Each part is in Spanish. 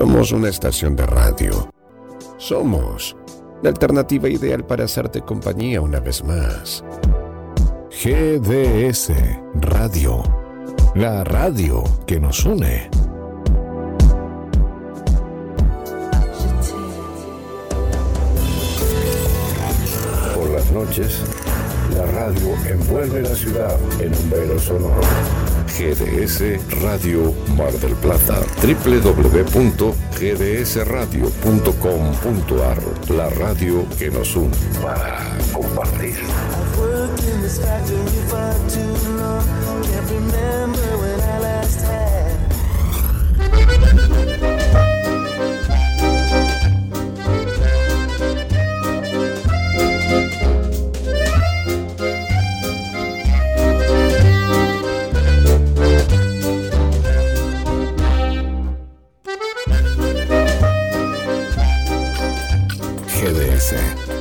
somos una estación de radio. Somos la alternativa ideal para hacerte compañía una vez más. GDS Radio. La radio que nos une. Por las noches, la radio envuelve la ciudad en un velo sonoro. GDS Radio Mar del Plata. www.gdsradio.com.ar La radio que nos une. Para compartir.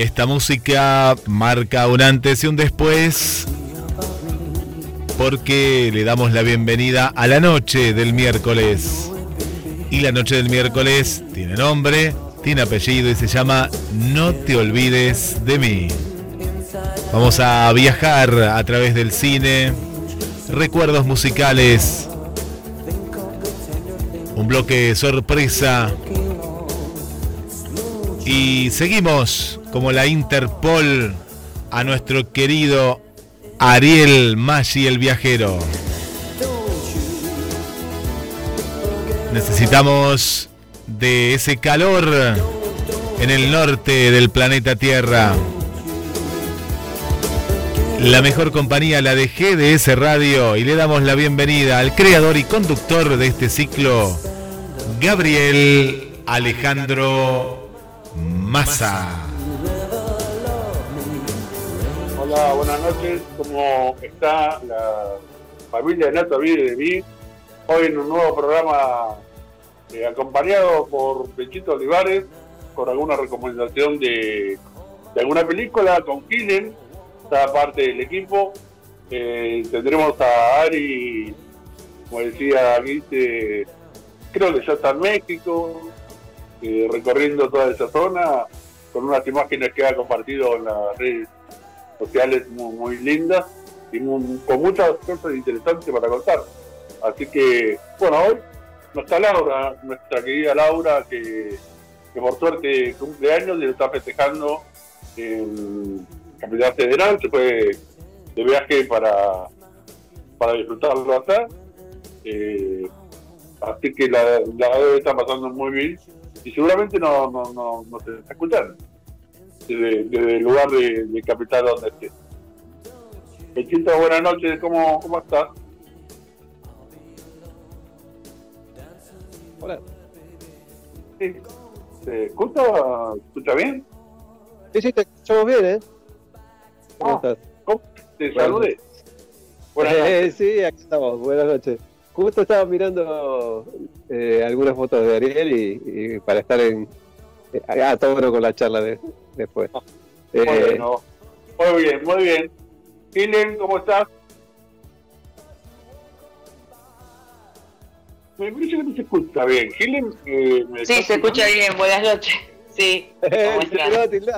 Esta música marca un antes y un después porque le damos la bienvenida a la noche del miércoles. Y la noche del miércoles tiene nombre, tiene apellido y se llama No te olvides de mí. Vamos a viajar a través del cine, recuerdos musicales, un bloque sorpresa y seguimos como la Interpol a nuestro querido Ariel Maggi el viajero. Necesitamos de ese calor en el norte del planeta Tierra. La mejor compañía, la de GDS Radio, y le damos la bienvenida al creador y conductor de este ciclo, Gabriel Alejandro Massa. Hola, buenas noches. ¿Cómo está la familia de Nato Olvide de mí? Hoy en un nuevo programa eh, acompañado por Pechito Olivares con alguna recomendación de, alguna película con Killen, está parte del equipo. Eh, tendremos a Ari, como decía Guise, creo que ya está en México, eh, recorriendo toda esa zona con unas imágenes que ha compartido en las redes sociales muy, muy lindas y muy- con muchas cosas interesantes para contar. Así que, bueno, hoy no está Laura, nuestra querida Laura, que, por suerte cumple años y lo está festejando en Capital Federal, se fue de viaje para, para disfrutarlo acá. Eh, así que la, la debe estar pasando muy bien y seguramente no, no, no, no está escuchando desde, desde el lugar de, de capital donde esté. Pechito, buenas noches, ¿cómo, cómo estás? Hola. Sí. ¿Se escucha? ¿Escucha bien? Sí, sí, te escuchamos bien, ¿eh? ¿Cómo Ah, estás? ¿Cómo? Te saludé. Buenas Eh, noches. sí, aquí estamos. Buenas noches. Justo estaba mirando eh, algunas fotos de Ariel y, y para estar en eh, a tono con la charla de, después. Eh, Bueno, muy bien, muy bien. Gilen, ¿cómo estás? Me parece que no se escucha bien. Gilen, eh, ¿me Sí, se escucha bien. Buenas noches. Sí. eh,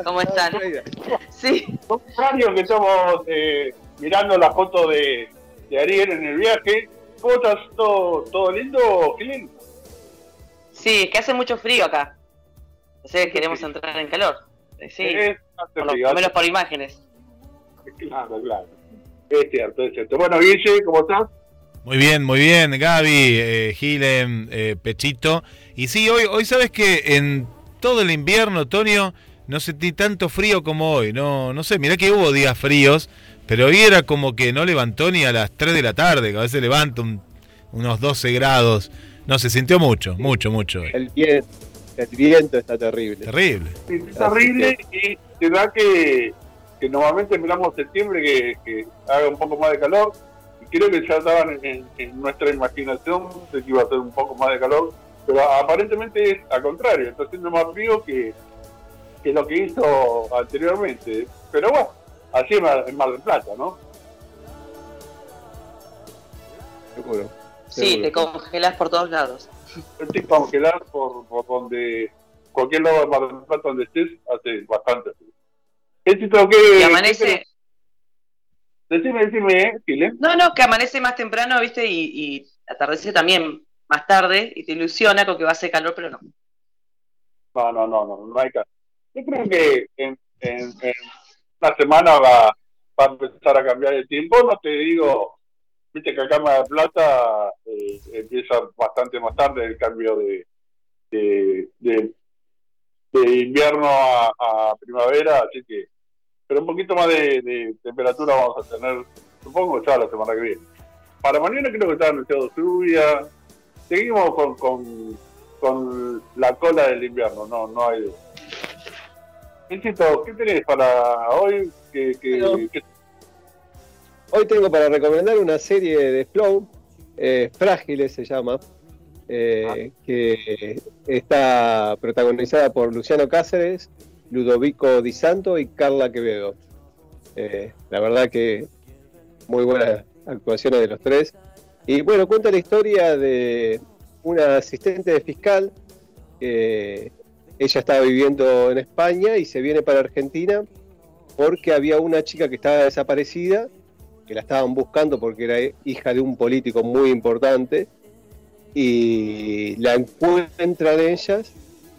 ¿Cómo están? ¿Cómo están? Sí. Son varios que estamos eh, mirando la foto de, de Ariel en el viaje. ¿Cómo estás? ¿Todo, todo lindo, Gilen? Sí, es que hace mucho frío acá. Entonces queremos entrar en calor. Sí, Es por lo menos por imágenes. Claro, claro. Es cierto, es cierto. Bueno, Guille, ¿cómo estás? Muy bien, muy bien, Gaby, eh, Gilen, eh, Pechito. Y sí, hoy, hoy sabes que en todo el invierno, Tonio, no sentí tanto frío como hoy. No, no sé, mirá que hubo días fríos, pero hoy era como que no levantó ni a las 3 de la tarde, que a veces levanta un- unos 12 grados. No, se sintió mucho, mucho, mucho. El viento, el viento está terrible. Terrible. Es terrible y se da que, que normalmente esperamos septiembre que, que haga un poco más de calor y creo que ya estaban en, en nuestra imaginación de que iba a ser un poco más de calor, pero aparentemente es al contrario, está haciendo más frío que, que lo que hizo anteriormente. Pero bueno, así es Mar- en Mar del Plata, ¿no? Seguro. Sí, seguro. te congelás por todos lados. Estoy congelar por, por donde, cualquier lado de Mar del Plata donde estés, hace bastante frío. Éxito que... Y amanece. Decime, decime, ¿eh, Chile? No, no, que amanece más temprano, ¿viste? Y, y atardece también más tarde y te ilusiona con que va a hacer calor, pero no. No, no, no, no, no hay caso. Yo creo que en, en, en una semana va, va a empezar a cambiar el tiempo. No te digo, viste que acá en Mar Plata eh, empieza bastante más tarde el cambio de, de, de, de invierno a, a primavera, así que, pero un poquito más de, de temperatura vamos a tener, supongo, ya la semana que viene. Para mañana creo que está anunciado lluvia. Seguimos con, con, con la cola del invierno, no, no hay. Insisto, ¿qué tenés para hoy? Bueno. que- Hoy tengo para recomendar una serie de Flow, eh, Frágiles se llama, eh, que está protagonizada por Luciano Cáceres, Ludovico Di Santo y Carla Quevedo. Eh, la verdad que muy buenas actuaciones de los tres. Y bueno, cuenta la historia de una asistente de fiscal que ella estaba viviendo en España y se viene para Argentina porque había una chica que estaba desaparecida, que la estaban buscando porque era hija de un político muy importante, y la encuentran ellas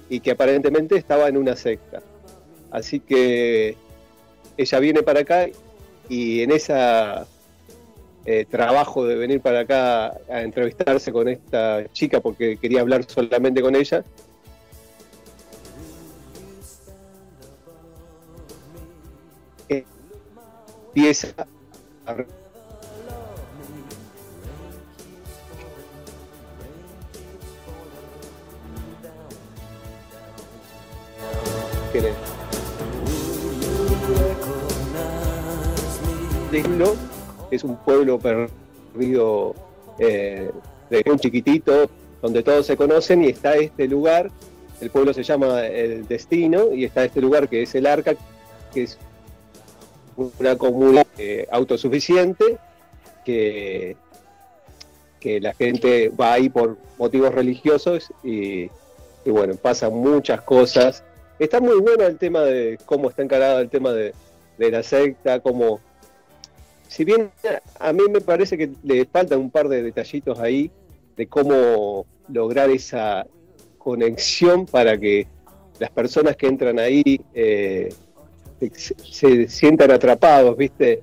y que aparentemente estaba en una secta. Así que ella viene para acá y en ese trabajo de venir para acá a entrevistarse con esta chica porque quería hablar solamente con ella, empieza es un pueblo perdido eh, de un chiquitito donde todos se conocen y está este lugar. El pueblo se llama el destino y está este lugar que es el arca que es una comuna eh, autosuficiente que, que la gente va ahí por motivos religiosos y, bueno, pasan muchas cosas. Está muy bueno el tema de cómo está encarado el tema de, de la secta, cómo... Si bien a mí me parece que le faltan un par de detallitos ahí de cómo lograr esa conexión para que las personas que entran ahí eh, se, se sientan atrapados, ¿viste?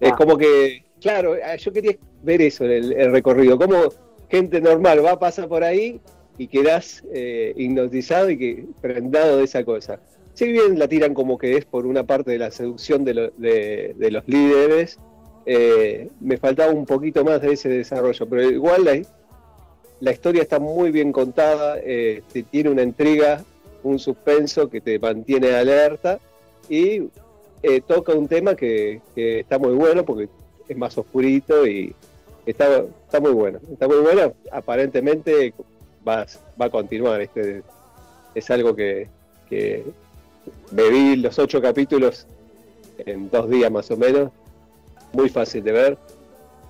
Es Ah. como que, claro, ah, yo quería ver eso en el, el recorrido, cómo gente normal va a pasar por ahí y quedás eh, hipnotizado y que prendado de esa cosa. Si bien la tiran como que es por una parte de la seducción de, lo- de- de los líderes, eh, me faltaba un poquito más de ese desarrollo, pero igual la, la historia está muy bien contada, eh, te- tiene una intriga, un suspenso que te mantiene alerta y eh, toca un tema que, que está muy bueno porque es más oscurito y está, está muy bueno. Está muy bueno, aparentemente va, a continuar. Este, es algo que, vi los ocho capítulos en dos días más o menos, muy fácil de ver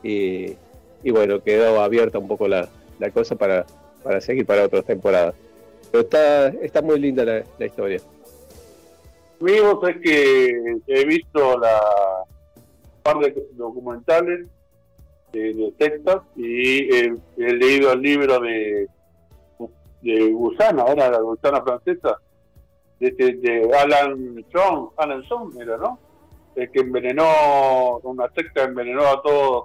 y, y bueno, quedó abierta un poco la, cosa para, para seguir para otras temporadas. Pero está, está muy linda la historia. Amigos, es que he visto la par de documentales de, de y he, leído el libro de, de Gusana, era la Gusana francesa, de, de, Alan John, Alan John era, ¿no? El que envenenó, una secta envenenó a todos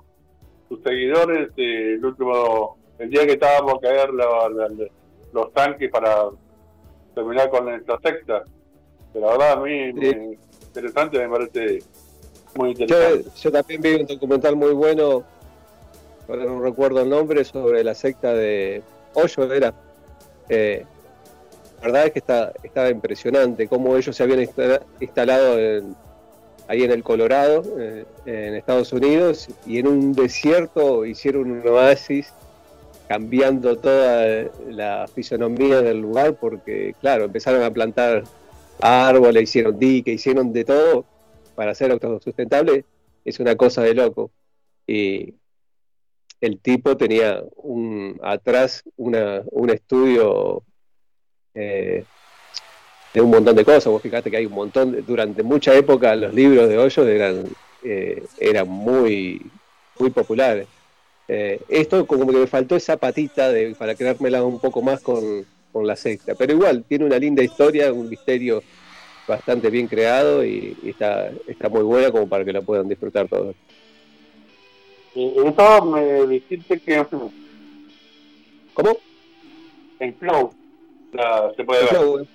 sus seguidores eh, el último, el día que estaba por caer la- los tanques para terminar con esta secta. Pero la verdad me- interesante, me parece muy interesante. yo también vi un documental muy bueno, ahora no recuerdo el nombre, sobre la secta de Hoyo era. Eh, la verdad es que está, estaba impresionante cómo ellos se habían insta- instalado en- ahí en el Colorado, eh, en Estados Unidos, y en un desierto hicieron un oasis cambiando toda la fisonomía del lugar porque, claro, empezaron a plantar árboles, hicieron dique, hicieron de todo para hacer autosustentable. Es una cosa de loco. Y el tipo tenía atrás un estudio eh, de un montón de cosas. Vos fíjate que hay un montón, durante mucha época los libros de Hoyos eran, eh, muy, muy populares. Eh, esto como que me faltó esa patita de, para creármela un poco más con, con la secta. Pero igual, tiene una linda historia, un misterio bastante bien creado y, y está, está muy buena como para que la puedan disfrutar todos. Eh, Eso me dijiste que ¿Cómo? en Flow la- se puede En ver. Flow,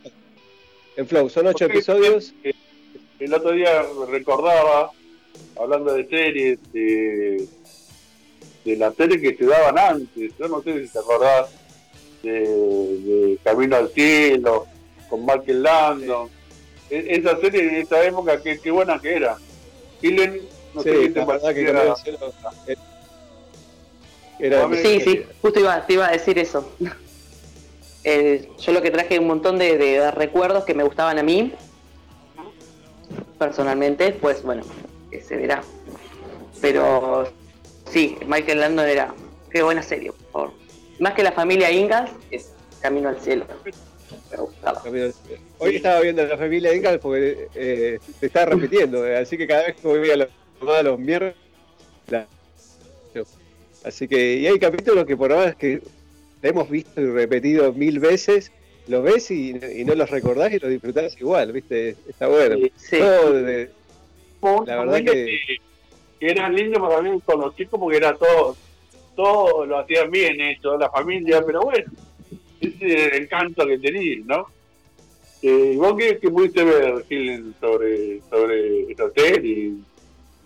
en Flow. Son ocho Porque episodios. El otro día recordaba, hablando de series, de, de las series que se daban antes. Yo no sé si te acordás de, de Camino al Cielo, con Michael Landon. E- esa serie de esa época, qué, qué buena que era. Killen, no sé Sí, qué te parecía. Era- Sí, sí, justo iba, te iba a decir eso. Eh, yo lo que traje un montón de, de recuerdos que me gustaban a mí, personalmente, pues bueno, que se verá. Pero sí, Michael Landon era, qué buena serie, por favor. Más que la familia Ingalls, es Camino al Cielo. Me gustaba. Camino al Cielo. Hoy estaba viendo la familia Ingalls porque eh, se está repitiendo, eh, así que cada vez que voy a los, a los miércoles. la- Así que, y hay capítulos que por más que hemos visto y repetido mil veces, los ves y, y no los recordás y los disfrutás igual, ¿viste? Está bueno. Sí. Todo de- La verdad que- que era lindo para mí con los chicos porque era todo, todo lo hacían bien hecho, la familia, pero bueno, ese es el encanto que tenía, ¿no? Eh, ¿y ¿Vos qué, qué pudiste ver, Gil, sobre, sobre el hotel y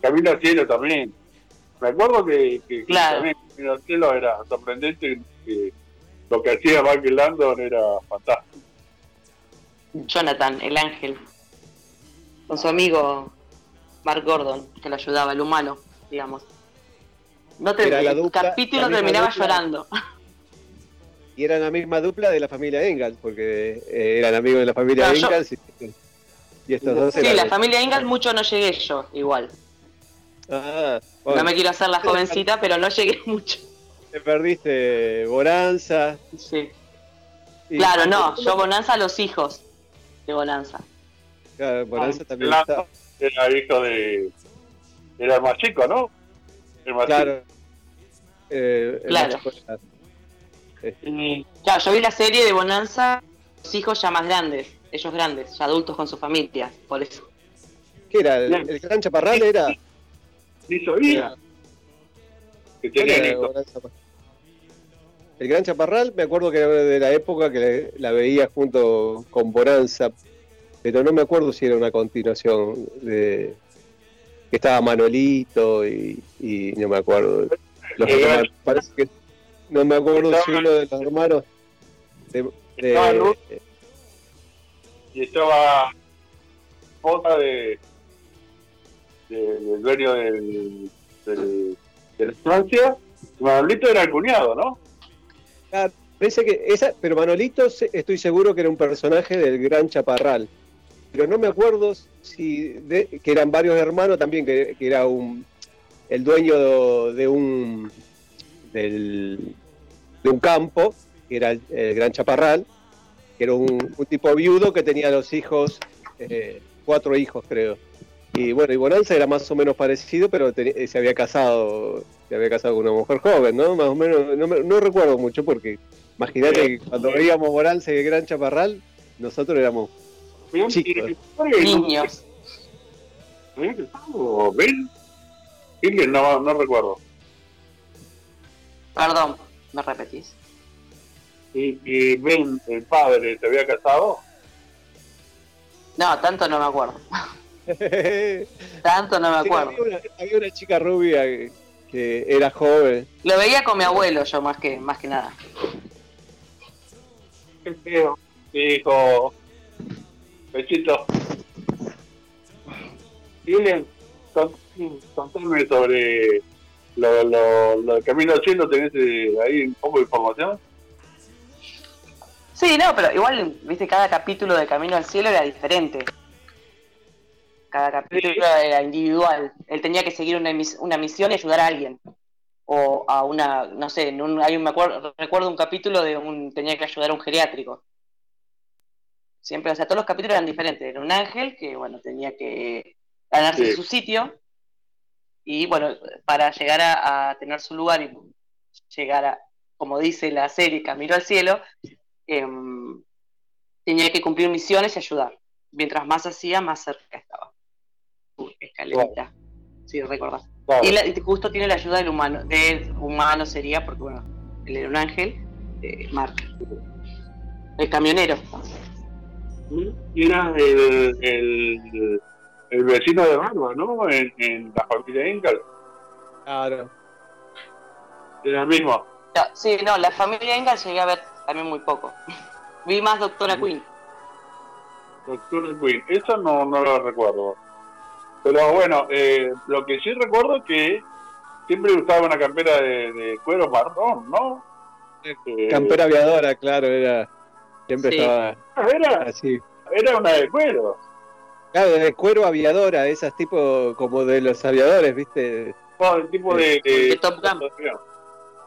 Camino al Cielo también? Me acuerdo que Claro. también Camino al Cielo era sorprendente, que lo que hacía Michael Landon era fantástico. Jonathan, el ángel, con su amigo Mark Gordon, que lo ayudaba, el humano, digamos. No te, Era la el dupla- capítulo la misma terminaba dupla. llorando. y eran la misma dupla de la familia Ingalls, porque eh, eran amigos de la familia No, yo- Ingalls y, y estos dos Sí, eran. la familia Ingalls mucho no llegué yo, igual. Ah, No me quiero hacer la jovencita, pero no llegué mucho. te perdiste Bonanza. Sí. y- Claro, no, yo Bonanza a los hijos de Bonanza. Claro, Bonanza Ah, también estaba. Era hijo de... Era el más chico, ¿no? Claro. Eh, Claro. claro, yo vi la serie de Bonanza, los hijos ya más grandes, ellos grandes, ya adultos con sus familias, por eso. ¿Qué era? ¿El, el gran chaparral era? Ni sabía. El gran chaparral, me acuerdo que era de la época que la veía junto con Bonanza, pero no me acuerdo si era una continuación de que estaba Manolito y, y no me acuerdo. Los Eh, hermanos, parece que no me acuerdo si uno de los hermanos de, de- Estaba Ruth. y estaba esposa de, de- del dueño del, del- de la estancia. Manolito era el cuñado, ¿no? Ah, parece que esa, pero Manolito estoy seguro que era un personaje del Gran Chaparral. Pero no me acuerdo si de- que eran varios hermanos también, que, que era un el dueño de, un del- de un campo, que era el, el Gran Chaparral, que era un, un tipo viudo que tenía los hijos, eh, cuatro hijos creo. Y bueno, y Bonanza era más o menos parecido, pero te- se había casado, se había casado con una mujer joven, ¿no? Más o menos, no, me- no recuerdo mucho porque imagínate que cuando veíamos Bonanza y el Gran Chaparral, nosotros éramos Chicos. Niños. Killian, No, no recuerdo. Perdón, me repetís. Y, y Ben, el padre, ¿se había casado? No, tanto no me acuerdo. Tanto no me había, acuerdo. una, había una chica rubia que, que era joven. Lo veía con mi abuelo yo más que más que nada. Qué feo. Dijo. Pechito. Tienen, contame sobre lo, lo, lo Camino al Cielo, ¿tenés eh, ahí un poco de información? Sí, no, pero igual, viste, cada capítulo de Camino al Cielo era diferente. Cada capítulo era individual. Él tenía que seguir una, mis- una misión y ayudar a alguien. O a una, no sé, en un, hay un, me acuerdo, recuerdo un capítulo de un, tenía que ayudar a un geriátrico. Siempre, o sea, todos los capítulos eran diferentes. Era un ángel que, bueno, tenía que ganarse Sí. su sitio. Y bueno, para llegar a, a tener su lugar y llegar a, como dice la serie, Camino al Cielo, em, tenía que cumplir misiones y ayudar. Mientras más hacía, más cerca estaba. Uy, escalerita. Sí, recordás. Y, la- y justo tiene la ayuda del humano. Del humano sería, porque bueno, él era un ángel, eh, Mark. El camionero. Y era el, el, el vecino de Barba, ¿no? En, en la familia Ingal. Claro. Era el mismo. No, sí, no, la familia Engel llegué a ver también muy poco. Vi más Doctora Queen. Doctor Queen. Eso no, no lo recuerdo. Pero bueno, eh, lo que sí recuerdo es que siempre usaba una campera de, de cuero marrón, ¿no? Eh, Campera aviadora, claro, era. Siempre Sí. estaba Era, así. era una de cuero. Claro, de cuero aviadora, esas tipo como de los aviadores, ¿viste? Todo el tipo de, De Top Gun.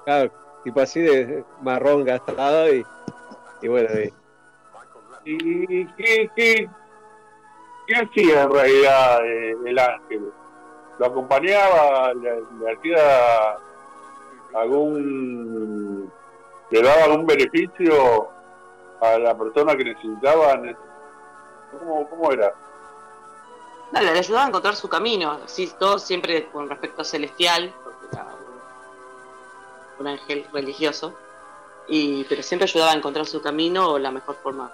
Claro, tipo así de marrón gastado y, y bueno, y- ¿Y qué, qué, qué hacía en realidad eh, el ángel? ¿Lo acompañaba? ¿Le, le hacía algún... le daba algún beneficio a la persona que necesitaba? ¿Cómo, cómo era? No, le ayudaba a encontrar su camino. Sí, todo siempre con respecto a celestial, porque era un, un ángel religioso. Y, pero siempre ayudaba a encontrar su camino o la mejor forma.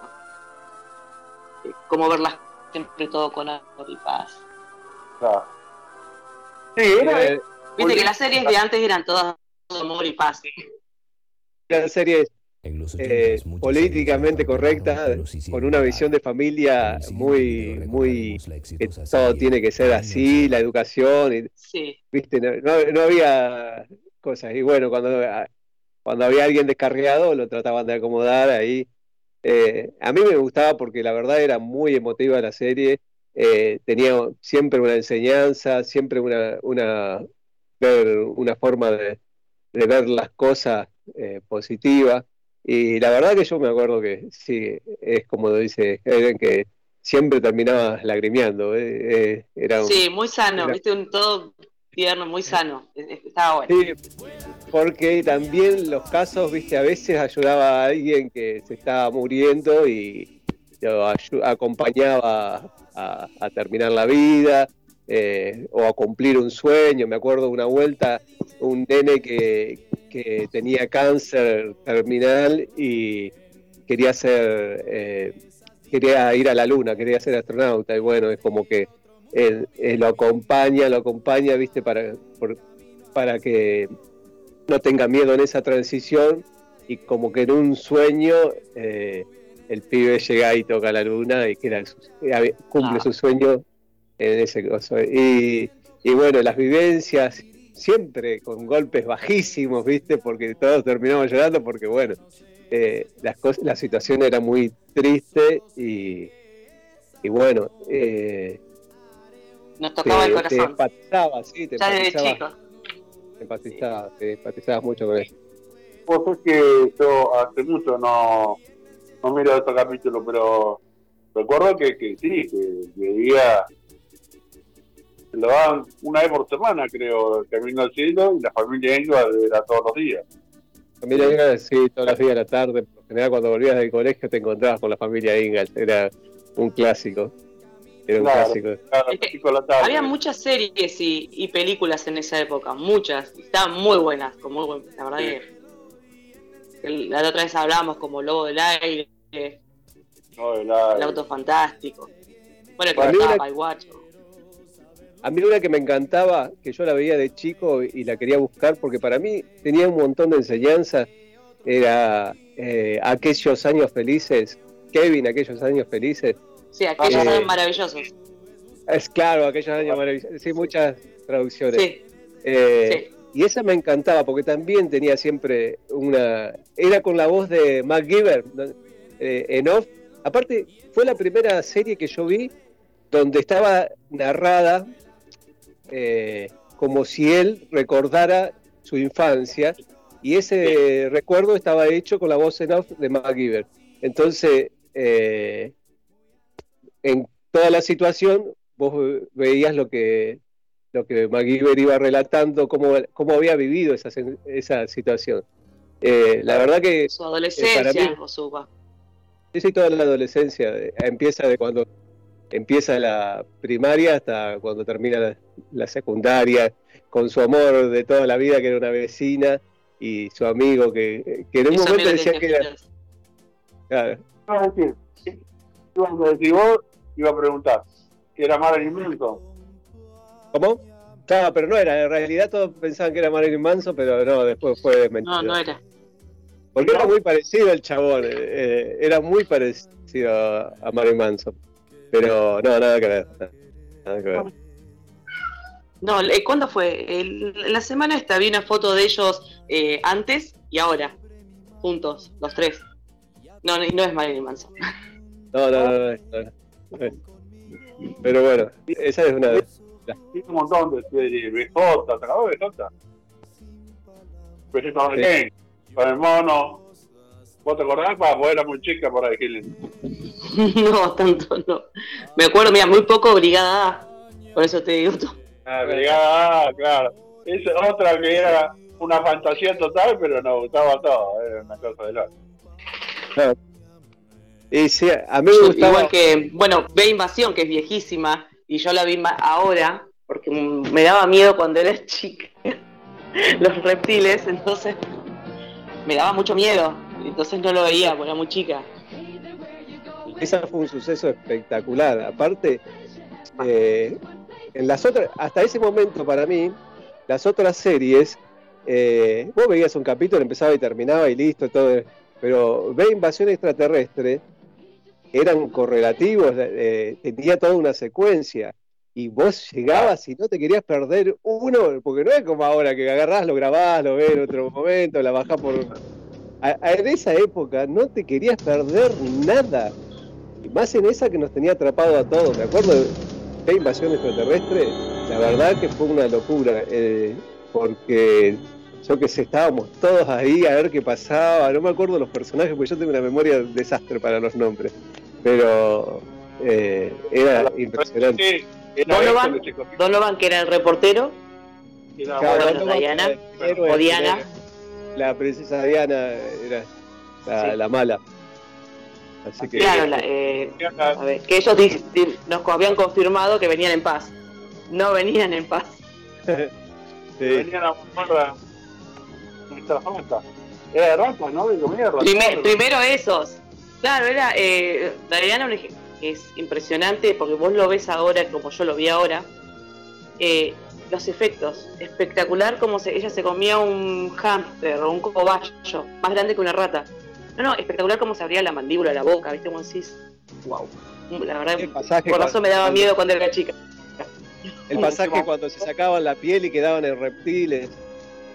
eh, Cómo verlas siempre todo con amor y paz. Ah. Sí, era... era, Viste que las series de antes eran todas amor y paz. eran series eh, 80s, muchas políticamente sí, con una visión de familia muy, muy, que todo tiene que ser así, la educación, y, Sí. viste, no, no- no había cosas. Y bueno, cuando, cuando había alguien descarriado, lo trataban de acomodar ahí. Eh, a mí me gustaba porque la verdad era muy emotiva la serie, eh, tenía siempre una enseñanza, siempre una, una, una forma de, de ver las cosas eh, positiva. Y la verdad que yo me acuerdo que sí, es como dice Helen, que siempre terminaba lagrimeando. eh, eh, era un- Sí, muy sano, era- viste, un todo tierno, muy sano. Es- es- Estaba bueno. Sí, porque también los casos, viste, a veces ayudaba a alguien que se estaba muriendo y lo acompañaba a, a terminar la vida eh, o a cumplir un sueño. Me acuerdo una vuelta, un nene que, que tenía cáncer terminal y quería ser, eh, quería ir a la luna, quería ser astronauta y bueno, es como que él, él lo acompaña, lo acompaña, viste, para, por- para que no tenga miedo en esa transición y como que en un sueño eh, el pibe llega y toca la luna y queda eh, cumple Ah. su sueño en ese coso. Y, y bueno, las vivencias siempre con golpes bajísimos, ¿viste? Porque todos terminamos llorando porque bueno, eh, las cosas, la situación era muy triste y, y bueno, eh, Nos tocaba el te, te corazón. empatizaba, sí, te Ya empatizaba, te empatizaba, te empatizabas mucho con él. Vos sabés que yo hace mucho no, no miro estos capítulos, pero recuerdo que, que sí, que veía, que lo daban una vez por semana, creo, el Camino al Cielo, y la familia Engel era todos los días. Familia Ingalls, sí, todos los días de la tarde, por lo general cuando volvías del colegio te encontrabas con la familia Ingalls, era un clásico, era un Claro. clásico. Cada Es que pico de la tarde. Había muchas series y, y películas en esa época, muchas. y Estaban muy buenas, con muy buen- la verdad que la otra vez hablábamos como Lobo del Aire, El Auto Fantástico. Bueno, que estaba Baywatch. A mí una que me encantaba, que yo la veía de chico y la quería buscar porque para mí tenía un montón de enseñanzas, era eh, Aquellos años felices. Kevin, Aquellos años felices. Sí, aquellos Eh, años maravillosos. Es claro, Aquellos años maravillosos. Sí, muchas traducciones. Sí, Eh, sí. Y esa me encantaba porque también tenía siempre una. Era con la voz de MacGyver. Eh, en off. Aparte, fue la primera serie que yo vi donde estaba narrada eh, como si él recordara su infancia y ese recuerdo estaba hecho con la voz en off de MacGyver. Entonces, eh, en toda la situación, vos veías lo que lo que MacGyver iba relatando, cómo, cómo había vivido esa, esa situación. Eh, la verdad que Su adolescencia para mí- o su... sí, sí, toda la adolescencia eh, empieza de cuando empieza la primaria hasta cuando termina la, la secundaria, con su amor de toda la vida, que era una vecina, y su amigo, que, que en un Eso momento decía tenía que era... claro, Iba a decir, iba a decir vos, iba a preguntar, que era Marilyn Manson. ¿Cómo? Claro, pero no era, en realidad todos pensaban que era Marilyn Manson, pero no, después fue No, mentira. no era. Porque era muy parecido el chabón, eh, eh, era muy parecido a, a Marilyn Manson. Pero no, nada que ver. Nada que ver. No, eh, ¿cuándo fue? El- la semana esta vi una foto de ellos eh, antes y ahora, juntos, los tres. No, no, no es Marilyn Manson. No, no, no, no, no, no. Pero bueno, esa es una de Tiene un montón de series, BJ, ¿te acabó de BJ? Con Sí. el con el mono. ¿Vos te acordás? Vos eras muy chica por ahí, Helen. no, tanto no. Me acuerdo, mira, muy poco Brigada A. Por eso te digo todo. Ah, brigada, ah, claro. Es otra que era una fantasía total, pero nos gustaba todo, era una cosa de loco. Y sí, a mí me gustaba. Igual que, bueno, ve Invasión, que es viejísima, y yo la vi ma- ahora, porque me daba miedo cuando era chica. Los reptiles, entonces me daba mucho miedo. Entonces no lo veía, porque era muy chica. Esa fue un suceso espectacular. Aparte, eh, en las otras, hasta ese momento para mí, las otras series, eh, vos veías un capítulo, empezaba y terminaba y listo, todo. Pero ve Invasión Extraterrestre, eran correlativos, eh, tenía toda una secuencia. Y vos llegabas y no te querías perder uno, porque no es como ahora que agarrás, lo grabás, lo ves en otro momento, la bajás por. A- a- en esa época no te querías perder nada. Y más en esa que nos tenía atrapado a todos. Me acuerdo de Invasión Extraterrestre, la verdad que fue una locura, eh, porque yo que sé, estábamos todos ahí a ver qué pasaba. No me acuerdo los personajes, porque yo tengo una memoria de desastre para los nombres. Pero eh, era impresionante. Sí, era Donovan, Donovan, que era el reportero, Claro, Diana, o Diana. La princesa Diana era la, Sí. la mala. Así que claro, la- eh, a ver, que ellos di- di- nos habían confirmado que venían en paz. No venían en paz. sí. Venían a buscar la nuestra. Era de rata, ¿no? De comida. Primer- primero esos. Claro, era eh, Diana es impresionante porque vos lo ves ahora como yo lo vi ahora. Eh, los efectos, espectacular como se, ella se comía un hámster o un cobayo más grande que una rata. No, no, espectacular como se abría la mandíbula, la boca, ¿viste? Como decís, wow. La verdad, El pasaje por razón cuando- me daba miedo cuando era chica. El pasaje cuando se sacaban la piel y quedaban en reptiles.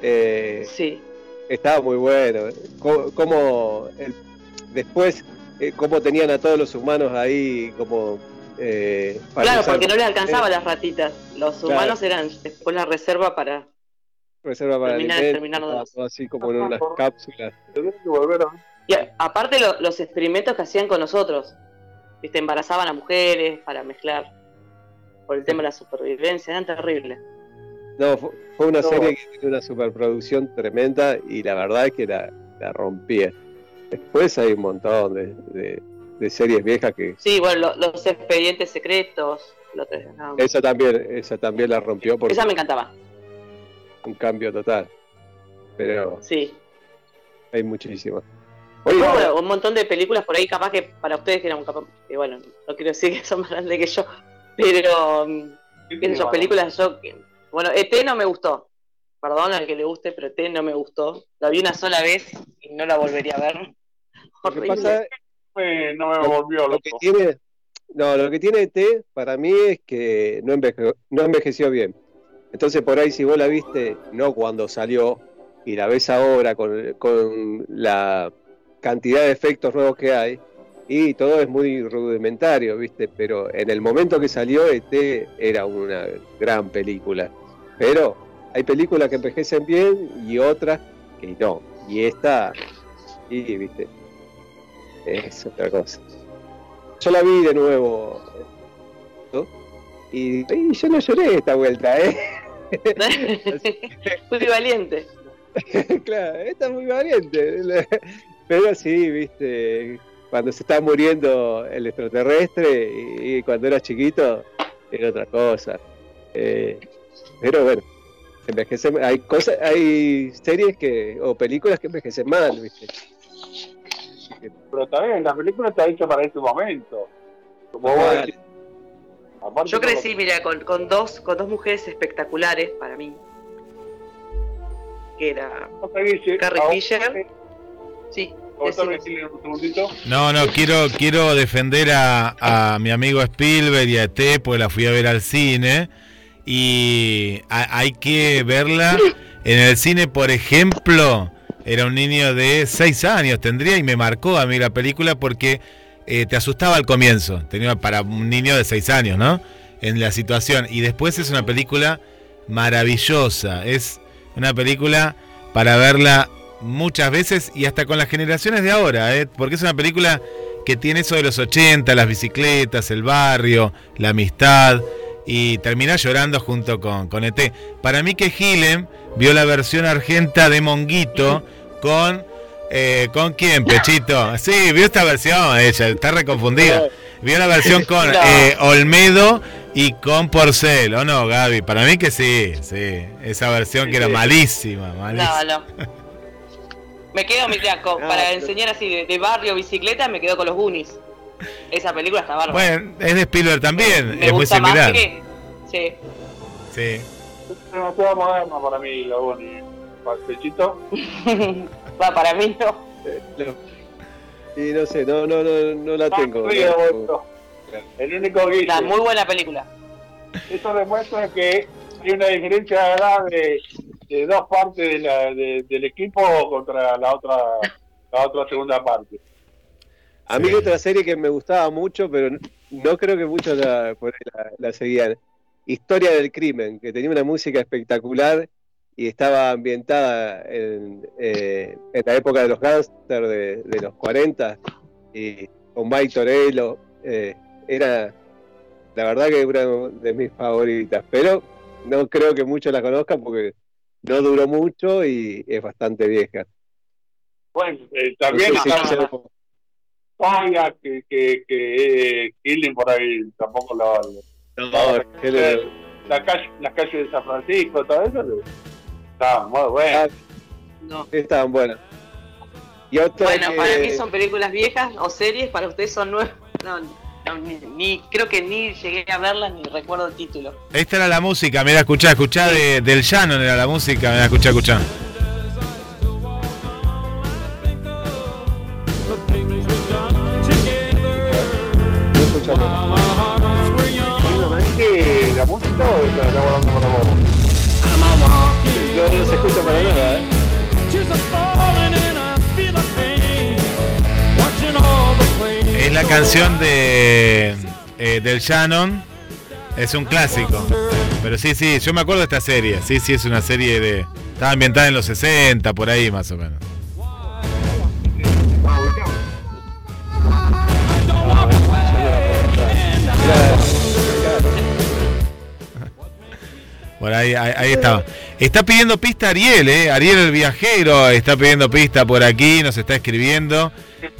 eh, Sí, estaba muy bueno. Co- Como el- después, eh, cómo tenían a todos los humanos ahí como... eh, para claro, usar porque no les alcanzaba las ratitas. Los Claro. humanos eran después la reserva para reserva para terminar- alimentos, así como en unas cápsulas. Y a- aparte lo- los experimentos que hacían con nosotros, ¿viste? embarazaban a mujeres para mezclar por el tema de la supervivencia, eran terribles. No, fu- fue una No. serie que tiene una superproducción tremenda y la verdad es que la, la rompía. Después hay un montón de, de- de series viejas que Sí, bueno, lo- los expedientes secretos, lo que- no. esa también, esa también la rompió por esa me encantaba, un cambio total. Pero sí. hay muchísimas. Oye, bueno, un montón de películas por ahí, capaz que para ustedes que eran capaz, que bueno, no quiero decir que son más grandes que yo, pero mm, sé yo, películas yo bueno, ET no me gustó, perdón al que le guste, pero T no me gustó. La vi una sola vez y no la volvería a ver. Lo que pasa No me Lo- volvió lo que loco. tiene, no, lo que tiene T para mí es que no, enveje- no envejeció bien. Entonces por ahí si vos la viste, no cuando salió, y la ves ahora con, con la cantidad de efectos nuevos que hay, y todo es muy rudimentario, ¿viste? Pero en el momento que salió, ET era una gran película. Pero hay películas que envejecen bien y otras que no. Y esta, y, ¿viste? Es otra cosa. Yo la vi de nuevo. ¿no? Y, y yo no lloré esta vuelta, ¿eh? Fui valiente. claro, esta es muy valiente. Pero sí, viste, cuando se está muriendo el extraterrestre y, y cuando era chiquito, era otra cosa. Eh, pero bueno, envejece, hay cosas, hay series que, o películas que envejecen mal, viste. Pero también la película está hecha para este momento. Como vos Claro. decís. Aparte Yo crecí, mira, con, con dos, con dos mujeres espectaculares para mí. Que era Carrie Fisher. Sí. No, no, quiero, quiero defender a, a mi amigo Spielberg y a ET, porque la fui a ver al cine. Y ha- hay que verla en el cine, por ejemplo. Era un niño de 6 años, tendría, y me marcó a mí la película porque eh, te asustaba al comienzo. Tenía para un niño de 6 años, ¿no? En la situación. Y después es una película maravillosa. Es una película para verla muchas veces y hasta con las generaciones de ahora, ¿eh? porque es una película que tiene eso de los 80, las bicicletas, el barrio, la amistad, y termina llorando junto con, con ET. Para mí que Gilem vio la versión argenta de Monguito con... eh, ¿Con quién, Pechito? Sí, vio esta versión, ella está reconfundida. Vio la versión con eh, Olmedo y con Porcel, ¿o no, Gaby? Para mí que sí, sí. Esa versión que era malísima, malísima. No, no. Me quedo, mira, con- Ah, para enseñar así de, de barrio, bicicleta, me quedo con los Goonies. Esa película está bárbara. Bueno, es de Spielberg también, me es muy gusta similar. más que... Sí. Sí. Demasiado moderna para mí, la Bonnie. Pechito. Va, para mí no. No. Y no sé, no, no, no, no la tengo. No. El único guiso. La muy buena película. Eso demuestra que hay una diferencia de edad de, de dos partes de la- de- del equipo contra la otra la otra segunda parte. A mí Sí. otra serie que me gustaba mucho, pero no, creo que muchos la, por ahí la, la seguían. Historia del crimen, que tenía una música espectacular y estaba ambientada en, eh, en la época de los gángsters de, de los 40 y con Mike Torello. eh, era, la verdad que una de mis favoritas, pero no creo que muchos la conozcan porque no duró mucho y es bastante vieja. Bueno, eh, No también sé si está que, que, que Killing por ahí tampoco la no, que le- la calle, las calles de San Francisco, todo eso está muy bueno. Ah, No. Estaban buenas. Y otra Bueno, que- para mí son películas viejas o series, para ustedes son nuevas. No, no, ni, ni- creo que ni llegué a verlas ni recuerdo el título. Esta era la música, mira, escuchá, escuchá de, del Shannon era la música, mira, escuchá, escuchá. no escuchamos. ¿Eh? Es la canción de eh, del Shannon, es un clásico. Pero sí, sí, yo me acuerdo de esta serie, sí, sí, es una serie de... Estaba ambientada en los 60, por ahí más o menos. Por ahí, ahí, ahí estaba. Está pidiendo pista Ariel, ¿eh? Ariel el viajero está pidiendo pista por aquí, nos está escribiendo.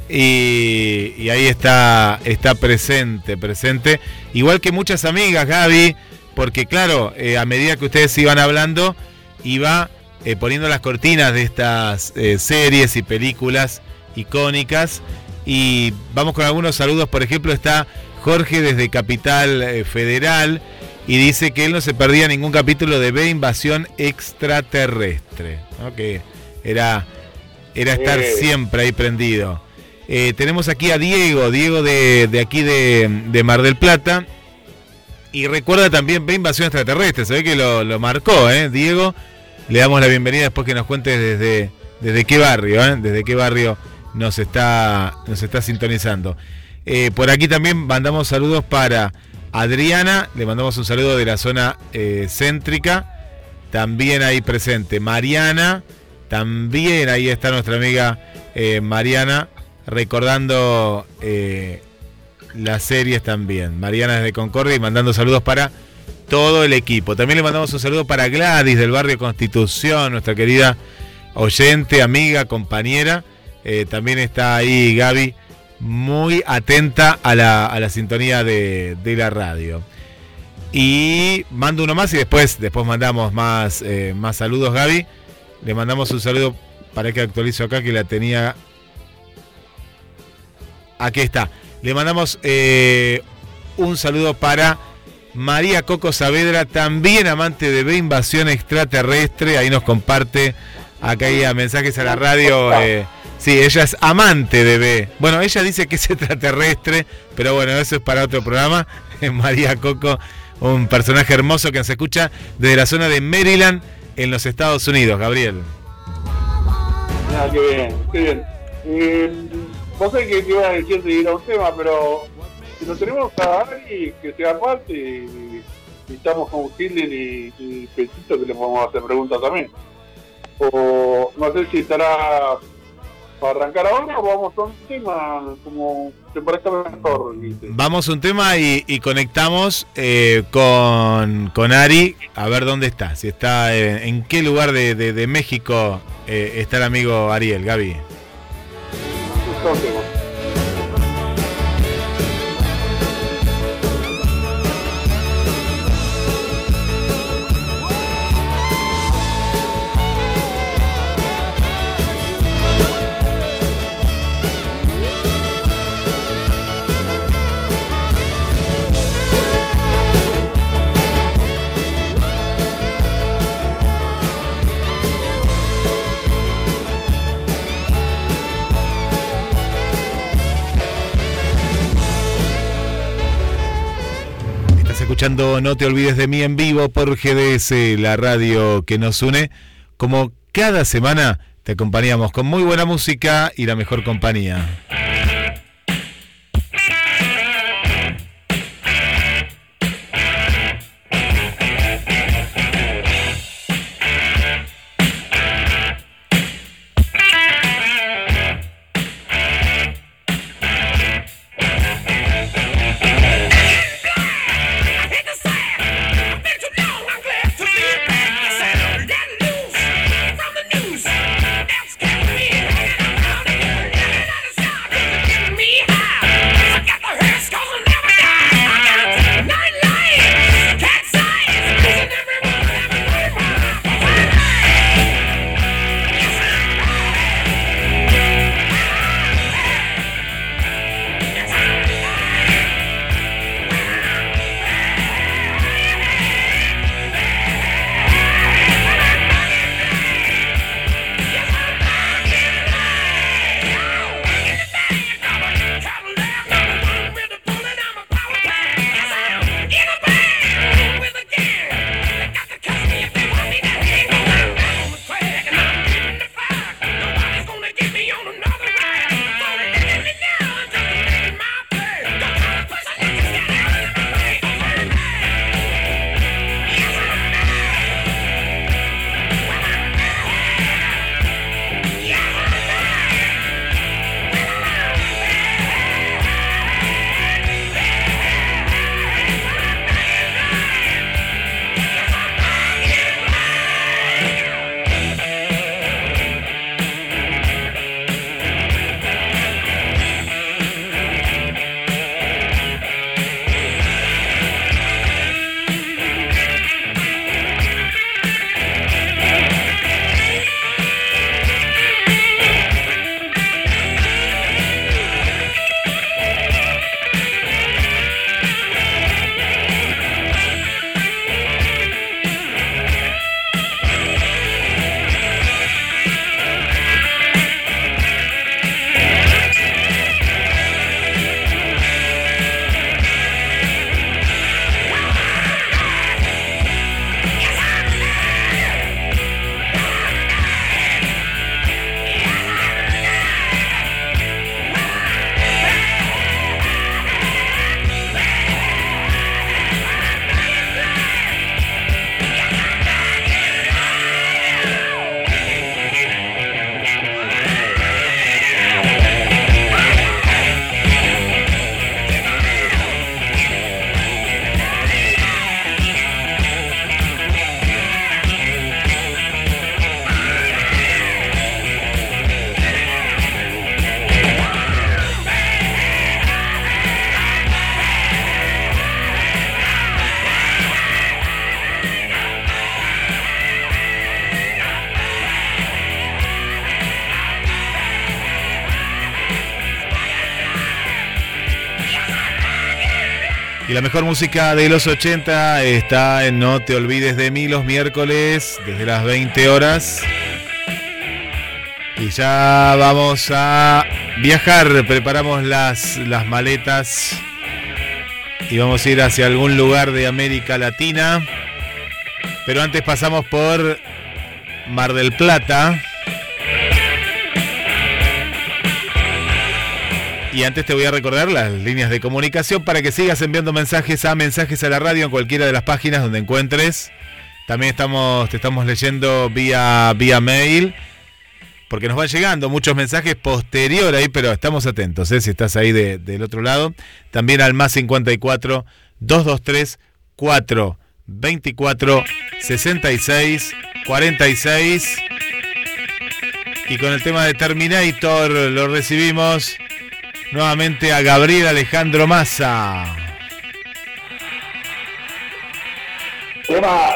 Y, y ahí está, está presente, presente. Igual que muchas amigas, Gaby, porque claro, eh, a medida que ustedes iban hablando, iba eh, poniendo las cortinas de estas eh, series y películas icónicas. Y vamos con algunos saludos, por ejemplo, está Jorge desde Capital Federal y dice que él no se perdía ningún capítulo de B Invasión Extraterrestre, ¿no? que era, era estar Eh. siempre ahí prendido. Eh, tenemos aquí a Diego, Diego de, de aquí de, de Mar del Plata. Y recuerda también B Invasión Extraterrestre, se ve que lo, lo marcó, ¿eh? Diego. Le damos la bienvenida después que nos cuente desde, desde qué barrio, ¿eh? Desde qué barrio nos está, nos está sintonizando. Eh, por aquí también mandamos saludos para Adriana, le mandamos un saludo de la zona eh, céntrica. También ahí presente Mariana, también ahí está nuestra amiga eh, Mariana, recordando eh, las series también. Mariana desde Concordia y mandando saludos para todo el equipo. También le mandamos un saludo para Gladys del barrio Constitución, nuestra querida oyente, amiga, compañera. También está ahí Gaby, muy atenta a la, a la sintonía de, de la radio. Y mando uno más y después, después mandamos más, eh, más saludos, Gaby. Le mandamos un saludo para que actualizo acá que la tenía. Aquí está. Le mandamos eh, un saludo para María Coco Saavedra, también amante de B Invasión Extraterrestre. Ahí nos comparte acá hay mensajes a la radio. eh, sí, ella es amante de B. Bueno, ella dice que es extraterrestre, pero bueno, eso es para otro programa. María Coco, un personaje hermoso que se escucha desde la zona de Maryland en los Estados Unidos, Gabriel. Ah, qué bien, qué bien. Eh, vos sabés que te a decir de ir a un tema, pero si lo tenemos a Ari, que sea parte, y, y estamos con Gilden y, y que le podemos hacer preguntas también. O no sé si estará para arrancar ahora o vamos a un tema como te parezca mejor. Vamos a un tema y, y conectamos eh, con, con Ari a ver dónde está. Si está eh, en qué lugar de, de- de México eh, está el amigo Ariel, Gaby. No te olvides de mí en vivo por GDS, la radio que nos une. Como cada semana te acompañamos con muy buena música y la mejor compañía. Mejor música de los 80 está en No Te Olvides de mí los miércoles desde las 20 horas. Y ya vamos a viajar, preparamos las, las maletas y vamos a ir hacia algún lugar de América Latina. Pero antes pasamos por Mar del Plata. Y antes te voy a recordar las líneas de comunicación para que sigas enviando mensajes a mensajes a la radio en cualquiera de las páginas donde encuentres. También estamos, te estamos leyendo vía, vía mail, porque nos van llegando muchos mensajes posterior ahí, pero estamos atentos, ¿eh? si estás ahí del otro lado. También al más 54 223 4 24 66 46. Y con el tema de Terminator lo recibimos nuevamente a Gabriel Alejandro Massa. Tema.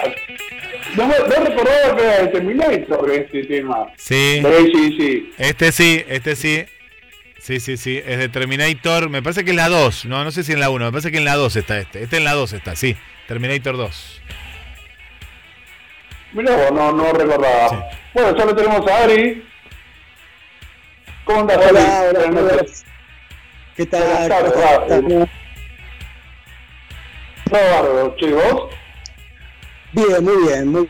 No, me- no recordaba que era de Terminator este tema. Sí. Sí, sí, sí. Este sí, este sí. Sí, sí, sí, es de Terminator. Me parece que en la 2. No, no sé si en la 1. Me parece que en la 2 está este. Este en la 2 está, sí. Terminator 2. Mirá no, no recordaba. Sí. Bueno, ya lo tenemos a Ari. ¿Cómo andas, Ari? hola, hola. ¿Qué tal? Buenas tardes, ¿Cómo bárbaro, che, ¿vos? Bien, muy bien, muy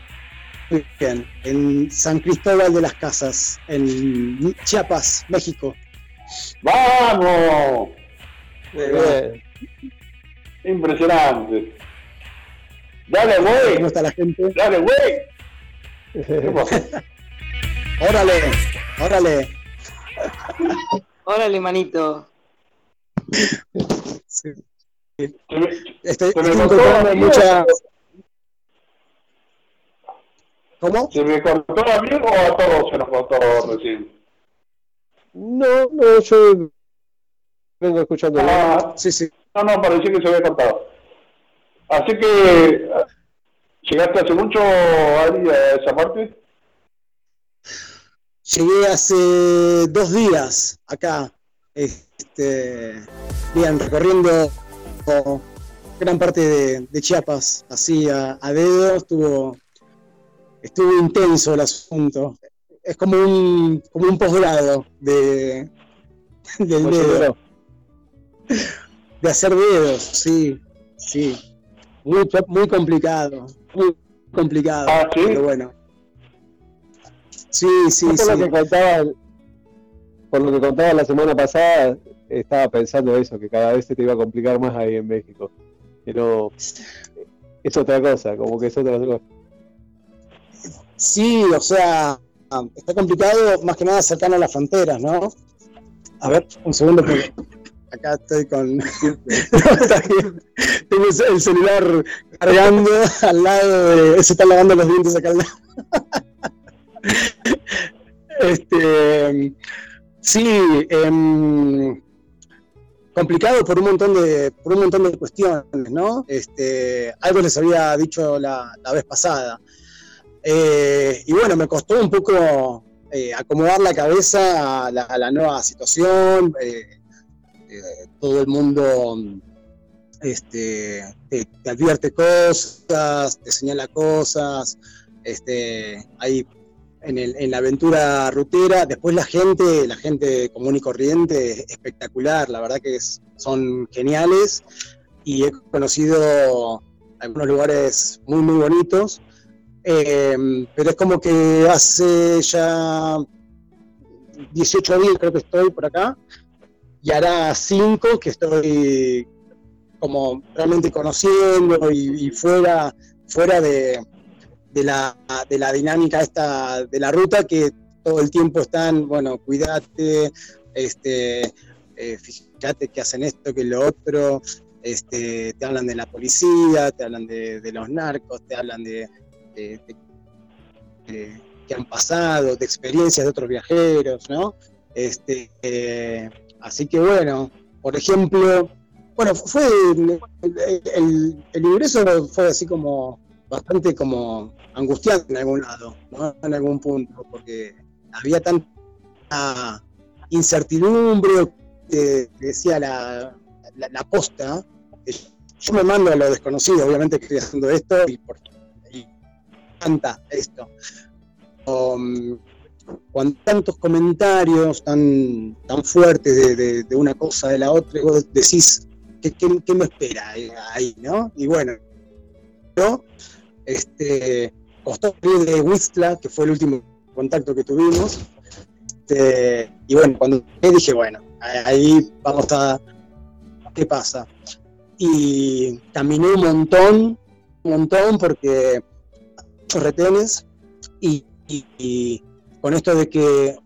bien. En San Cristóbal de las Casas, en Chiapas, México. ¡Vamos! Muy bien. Impresionante. Dale, ¿Cómo güey. está la gente? Dale, güey. ¿Qué? Órale, órale. Órale, manito. Sí. Se me- Estoy, Se me estoy cortó encontrando la mucha. ¿Cómo? ¿Se me cortó a mí o a todos se nos cortó recién? No, no, yo vengo escuchando. Ah, Sí, sí. no, no, parecía que se había cortado. Así que, ¿llegaste hace mucho, Ari, a esa parte? Llegué hace dos días acá, este, bien, recorriendo oh, gran parte de, de Chiapas, así a, a dedo, estuvo, estuvo intenso el asunto. Es como un, como un posgrado de, del dedo, de hacer dedos, sí, sí. Muy, muy complicado, muy complicado, Ah, ¿sí? pero bueno. Sí, sí, por sí. lo que contaba, por lo que contaba la semana pasada, estaba pensando eso, que cada vez se te iba a complicar más ahí en México. Pero es otra cosa, como que es otra cosa. Sí, o sea, está complicado más que nada cercano a las fronteras, ¿no? A ver, un segundo, porque acá estoy con. No, está bien. Tengo el celular cargando al lado de. Se están lavando los dientes acá al lado. Este. Sí, em, complicado por un montón de por un montón de cuestiones, ¿no? Este, algo les había dicho la, la vez pasada. Eh, y bueno, me costó un poco eh, acomodar la cabeza a la, nueva situación. eh, todo el mundo este, te, te advierte cosas, te señala cosas. Este, ahí en, el- la aventura rutera. Después la gente, la gente común y corriente, es espectacular. La verdad que son geniales. Y he conocido algunos lugares muy, muy bonitos. Eh, pero es como que hace ya 18 días creo que estoy por acá y hará 5 que estoy como realmente conociendo y, y fuera, fuera de, de la, de la dinámica esta de la ruta que todo el tiempo están, bueno, cuídate, este, eh, fíjate que hacen esto, que lo otro, este, te hablan de la policía, te hablan de, de los narcos, te hablan de, que han pasado, de experiencias de otros viajeros, ¿no? Este, eh, así que bueno, por ejemplo, bueno, fue el, el- el ingreso fue así como bastante como angustiante en algún lado, ¿no? En algún punto, porque había tanta incertidumbre, que decía la, la, posta, yo me mando a lo desconocido, obviamente estoy esto y por y encanta esto. Um, cuando tantos comentarios tan, tan fuertes de, una cosa de la otra, vos decís, ¿qué, qué, qué me espera ahí, no? Y bueno, yo, este, costó salir de Whistla, que fue el último contacto que tuvimos, este, y bueno, cuando dije, bueno, ahí vamos a, ¿qué pasa? Y caminé un montón, un montón, porque muchos retenes, y, y- y con esto de que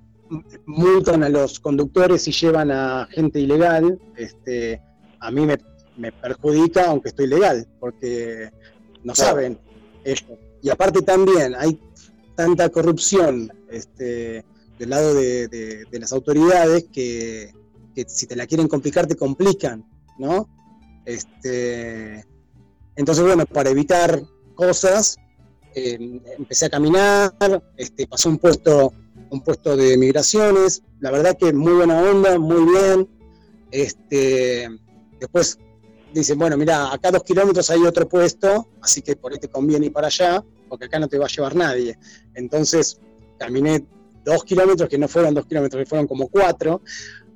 multan a los conductores y llevan a gente ilegal, este, a mí me, me perjudica aunque estoy legal, porque no Claro. saben Y aparte también hay tanta corrupción este, del lado de, de- las autoridades que, que si te la quieren complicar, te complican, ¿no? Este, entonces, bueno, para evitar cosas, eh, empecé a caminar, este, pasó un puesto, un puesto de migraciones, la verdad que muy buena onda, muy bien. Este, después dicen, bueno, mira, acá dos kilómetros hay otro puesto, así que por ahí te conviene ir para allá, porque acá no te va a llevar nadie. Entonces caminé dos kilómetros, que no fueron dos kilómetros, que fueron como cuatro,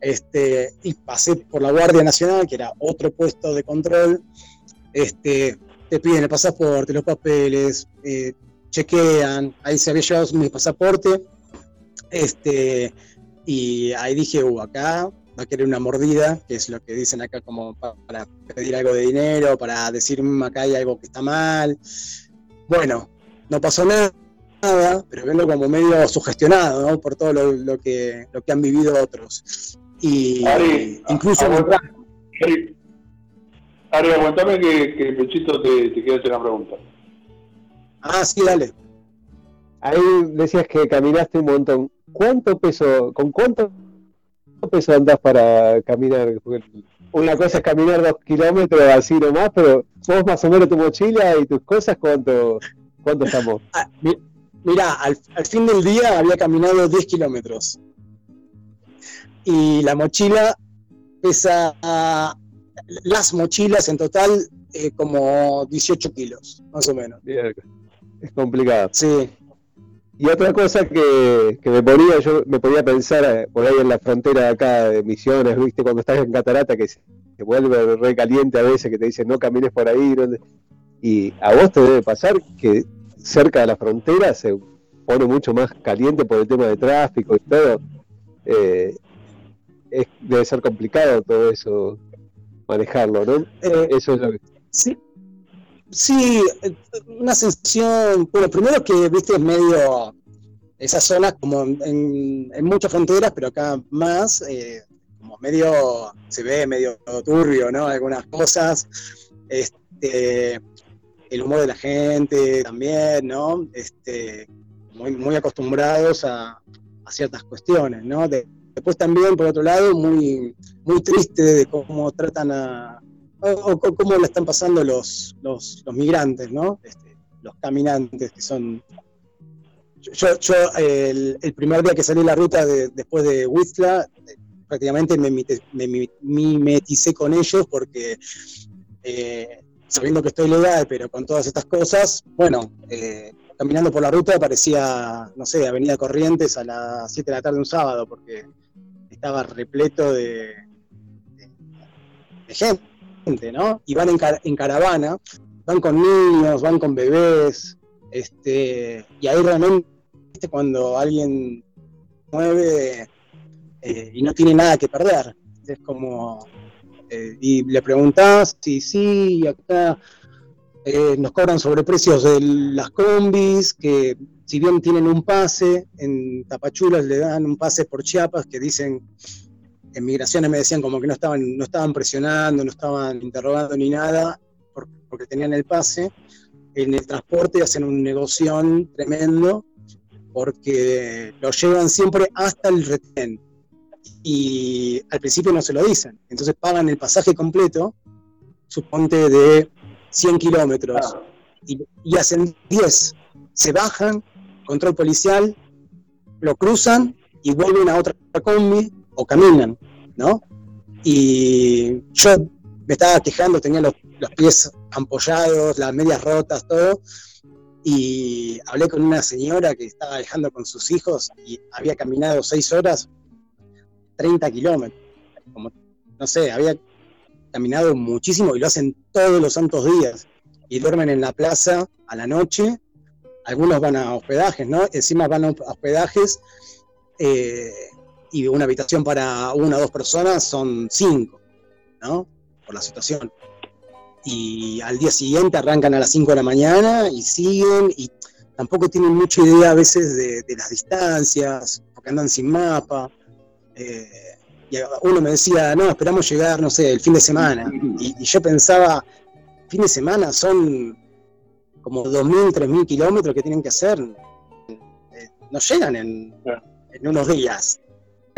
este, y pasé por la Guardia Nacional, que era otro puesto de control. Este, te piden el pasaporte, los papeles, eh, chequean, ahí se había llevado mi pasaporte, este, y ahí dije, uh, acá va a querer una mordida, que es lo que dicen acá como pa- para pedir algo de dinero, para decir, "Mm, acá hay algo que está mal. Bueno, no pasó nada, nada, pero vengo como medio sugestionado, ¿no? Por todo lo, lo que, lo que han vivido otros. Y Ari, incluso... aguanta- Ari, Ari, aguantame que, que Pechito te, te quiere hacer una pregunta. Ah, sí, dale. Ahí decías que caminaste un montón. ¿Cuánto peso, con cuánto peso andás para caminar? Una cosa es caminar dos kilómetros así nomás, pero vos más o menos tu mochila y tus cosas, ¿cuánto, cuánto estamos? Ah, mi- Mira, al, al fin del día había caminado 10 kilómetros. Y la mochila pesa, las mochilas en total, eh, como 18 kilos, más o menos. Es complicado. Sí. Y otra cosa que, que me ponía, yo me podía pensar eh, por ahí en la frontera de acá de Misiones, viste, cuando estás en Catarata, que se, se vuelve re caliente a veces, que te dicen no camines por ahí. no te-". Y a vos te debe pasar que cerca de la frontera se pone mucho más caliente por el tema de tráfico y todo. Eh, es- debe ser complicado todo eso, manejarlo, ¿no? Eh, Eso es lo que... Sí, sí, eh, una sensación, bueno, primero que, viste, es medio, esa zona como en, muchas fronteras, pero acá más, eh, como medio, se ve medio turbio, ¿no? Algunas cosas, este, el humor de la gente también, ¿no? Este, muy, muy acostumbrados a, ciertas cuestiones, ¿no? De- después también, por otro lado, muy, muy triste de cómo tratan a, o, cómo la están pasando los, los, migrantes, ¿no? Este, los caminantes que son... Yo, yo el, el primer día que salí la ruta de- después de Whistla, eh, prácticamente me, me mi- mimeticé con ellos porque eh, sabiendo que estoy legal, pero con todas estas cosas, bueno, eh, caminando por la ruta parecía, no sé, Avenida Corrientes a las 7 de la tarde un sábado, porque estaba repleto de gente, ¿no? Y van en, en caravana, van con niños, van con bebés, este, y ahí realmente cuando alguien mueve eh, y no tiene nada que perder, es como, eh, y le preguntás, sí, sí, acá eh, nos cobran sobreprecios de las combis, que si bien tienen un pase, en Tapachulas le dan un pase por Chiapas que dicen, en migraciones me decían como que no estaban, no estaban presionando, no estaban interrogando ni nada, por- porque tenían el pase. En el transporte hacen un negocio tremendo, porque lo llevan siempre hasta el retén. Y al principio no se lo dicen, entonces pagan el pasaje completo, suponte de 100 kilómetros, y, y hacen 10. Se bajan, control policial, lo cruzan y vuelven a otra combi o caminan, ¿no? Y yo me estaba quejando, tenía los, los pies ampollados, las medias rotas, todo. Y hablé con una señora que estaba viajando con sus hijos y había caminado seis horas, 30 kilómetros. No sé, había caminado muchísimo y lo hacen todos los santos días. Y duermen en la plaza a la noche. Algunos van a hospedajes, ¿no? Encima van a hospedajes eh, y una habitación para una o dos personas son cinco, ¿no? Por la situación. Y al día siguiente arrancan a las 5 de la mañana y siguen y tampoco tienen mucha idea a veces de, de las distancias, porque andan sin mapa. Eh, y uno me decía, no, esperamos llegar, no sé, el fin de semana. Y, y yo pensaba, fin de semana son como 2.000, 3.000 kilómetros que tienen que hacer. Eh, no llegan en, en unos días.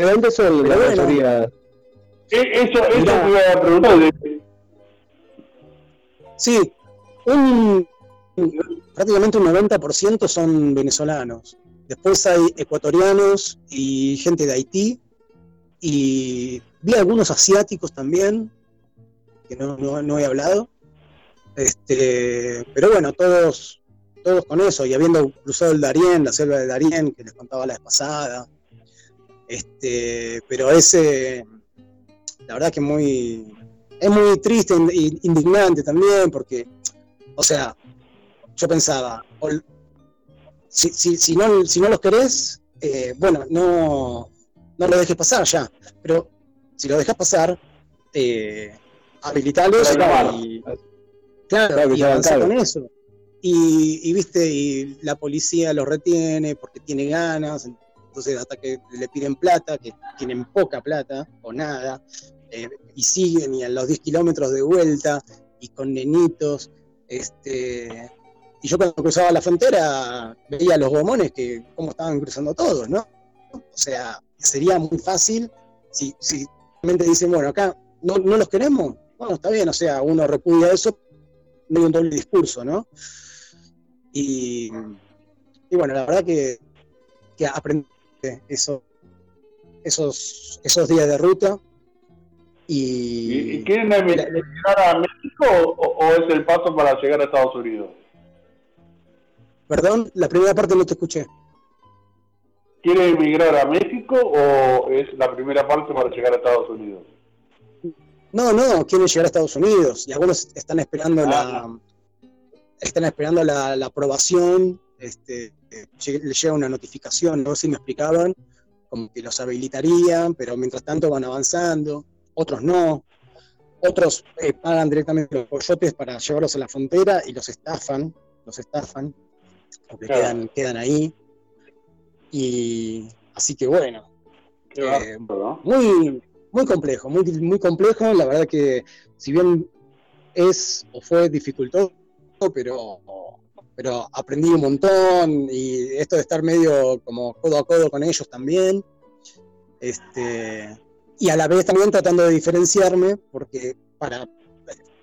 ¿De dónde son la bueno. mayoría? Eh, Eso, eso Mirá. te iba a preguntar. Sí, un, prácticamente un 90% son venezolanos. Después hay ecuatorianos y gente de Haití. Y vi algunos asiáticos también, que no, no- no he hablado. Este, pero bueno, todos, todos con eso. Y habiendo cruzado el Darién, la selva de Darién, que les contaba la vez pasada. Este, pero ese, la verdad que muy, es muy triste e indignante también, porque, o sea, yo pensaba, si, si, si, no, si no los querés, eh, bueno, no, no lo dejes pasar ya, pero si lo dejas pasar, eh, habilitalos Claro. y, claro, y avanzar con eso. Y, y, viste, y la policía los retiene porque tiene ganas, entonces hasta que le piden plata, que tienen poca plata o nada, eh, y siguen y a los 10 kilómetros de vuelta y con nenitos. Este, y yo cuando cruzaba la frontera veía los gomones que cómo estaban cruzando todos, ¿no? O sea, sería muy fácil si, si realmente dicen, bueno, acá no, no los queremos, bueno, está bien, o sea, uno repudia eso, medio un doble discurso, ¿no? Y, y bueno, la verdad que, que aprendí eso, esos, esos días de ruta. ¿Y, quieren emigrar a México o, o es el paso para llegar a Estados Unidos? perdón, la primera parte no te escuché. ¿Quieren emigrar a México o es la primera parte para llegar a Estados Unidos? No, no, quieren llegar a Estados Unidos y algunos están esperando Ah. la están esperando la, la aprobación, este, eh, les llega una notificación, no sé si me explicaban, como que los habilitarían, pero mientras tanto van avanzando, otros no, otros eh, pagan directamente los coyotes para llevarlos a la frontera y los estafan, los estafan, porque Claro. quedan, quedan ahí. Y así que bueno, Eh, muy, muy complejo, muy, muy complejo. La verdad que si bien es o fue dificultoso, pero, pero aprendí un montón y esto de estar medio como codo a codo con ellos también. Este, y a la vez también tratando de diferenciarme, porque para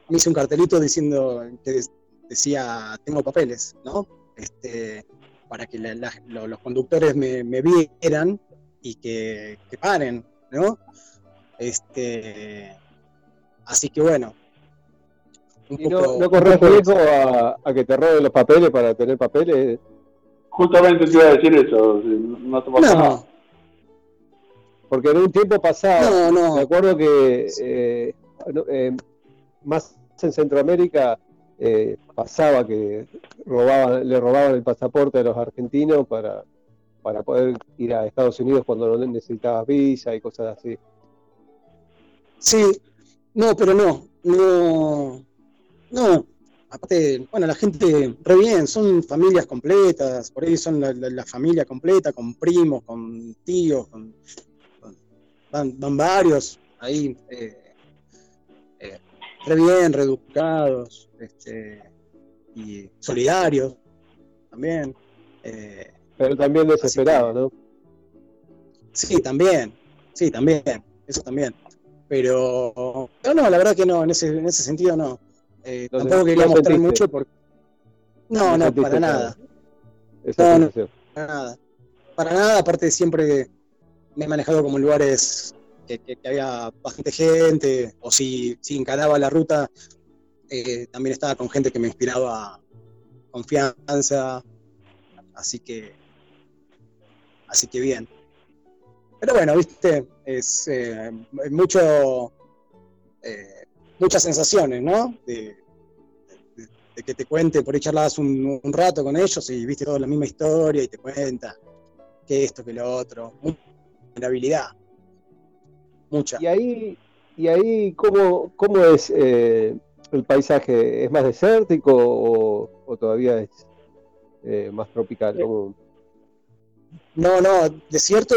me hice un cartelito diciendo que decía tengo papeles, ¿no? Este, para que la- la- lo- los conductores me, me vieran y que, que paren, ¿no? Este, así que bueno. Un ¿Y no, poco- no corres riesgo a, a que te roben los papeles para tener papeles? Justamente te iba a decir eso, no te pasa nada. No, Porque en un tiempo pasado, no, me no. acuerdo que eh, eh, más en Centroamérica eh, pasaba que robaban, le robaban el pasaporte a los argentinos para, para poder ir a Estados Unidos cuando no necesitabas visa y cosas así. Sí, no, pero no, no, no. Aparte, bueno, la gente re bien, son familias completas, por ahí son la, la- la familia completa, con primos, con tíos, con, con- van, van varios ahí, eh, eh, re bien, reeducados, este, y solidarios también. eh, Pero también desesperado, ¿no? Sí, también, sí, también, eso también. Pero, pero no, la verdad que no, en ese, en ese sentido no. Eh, No tampoco quería no mostrar sentiste. mucho porque... No, no, para nada, esa No, no. para nada. Para nada, aparte siempre me he manejado como lugares que, que- que había bastante gente, o si, si encaraba la ruta, eh, también estaba con gente que me inspiraba confianza, así que, así que bien. Pero bueno, viste, es eh, mucho, eh, muchas sensaciones, ¿no? De, de- de que te cuente, por ahí charlas un, un rato con ellos y viste toda la misma historia y te cuenta que esto, que lo otro. Mucha vulnerabilidad. Mucha. Y ahí, y ahí ¿cómo, cómo es eh, el paisaje? ¿Es más desértico o, o todavía es eh, más tropical? ¿Cómo- No, no, desierto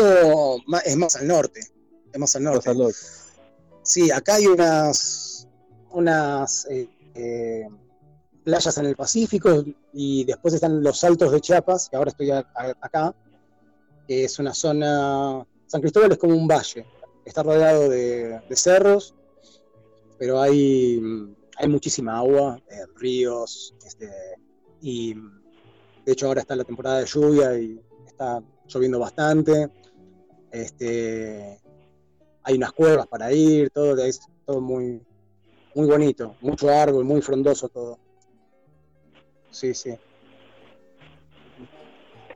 es más al norte. Es más al más norte. al norte? Sí, acá hay unas, unas eh, eh, playas en el Pacífico y después están los Altos de Chiapas, que ahora estoy acá, que es una zona... San Cristóbal es como un valle, está rodeado de, cerros, pero hay, hay muchísima agua, eh, ríos, este, y de hecho ahora está la temporada de lluvia y está lloviendo bastante. Este, hay unas cuevas para ir, todo es todo muy, muy bonito, mucho árbol, muy frondoso todo. Sí, sí.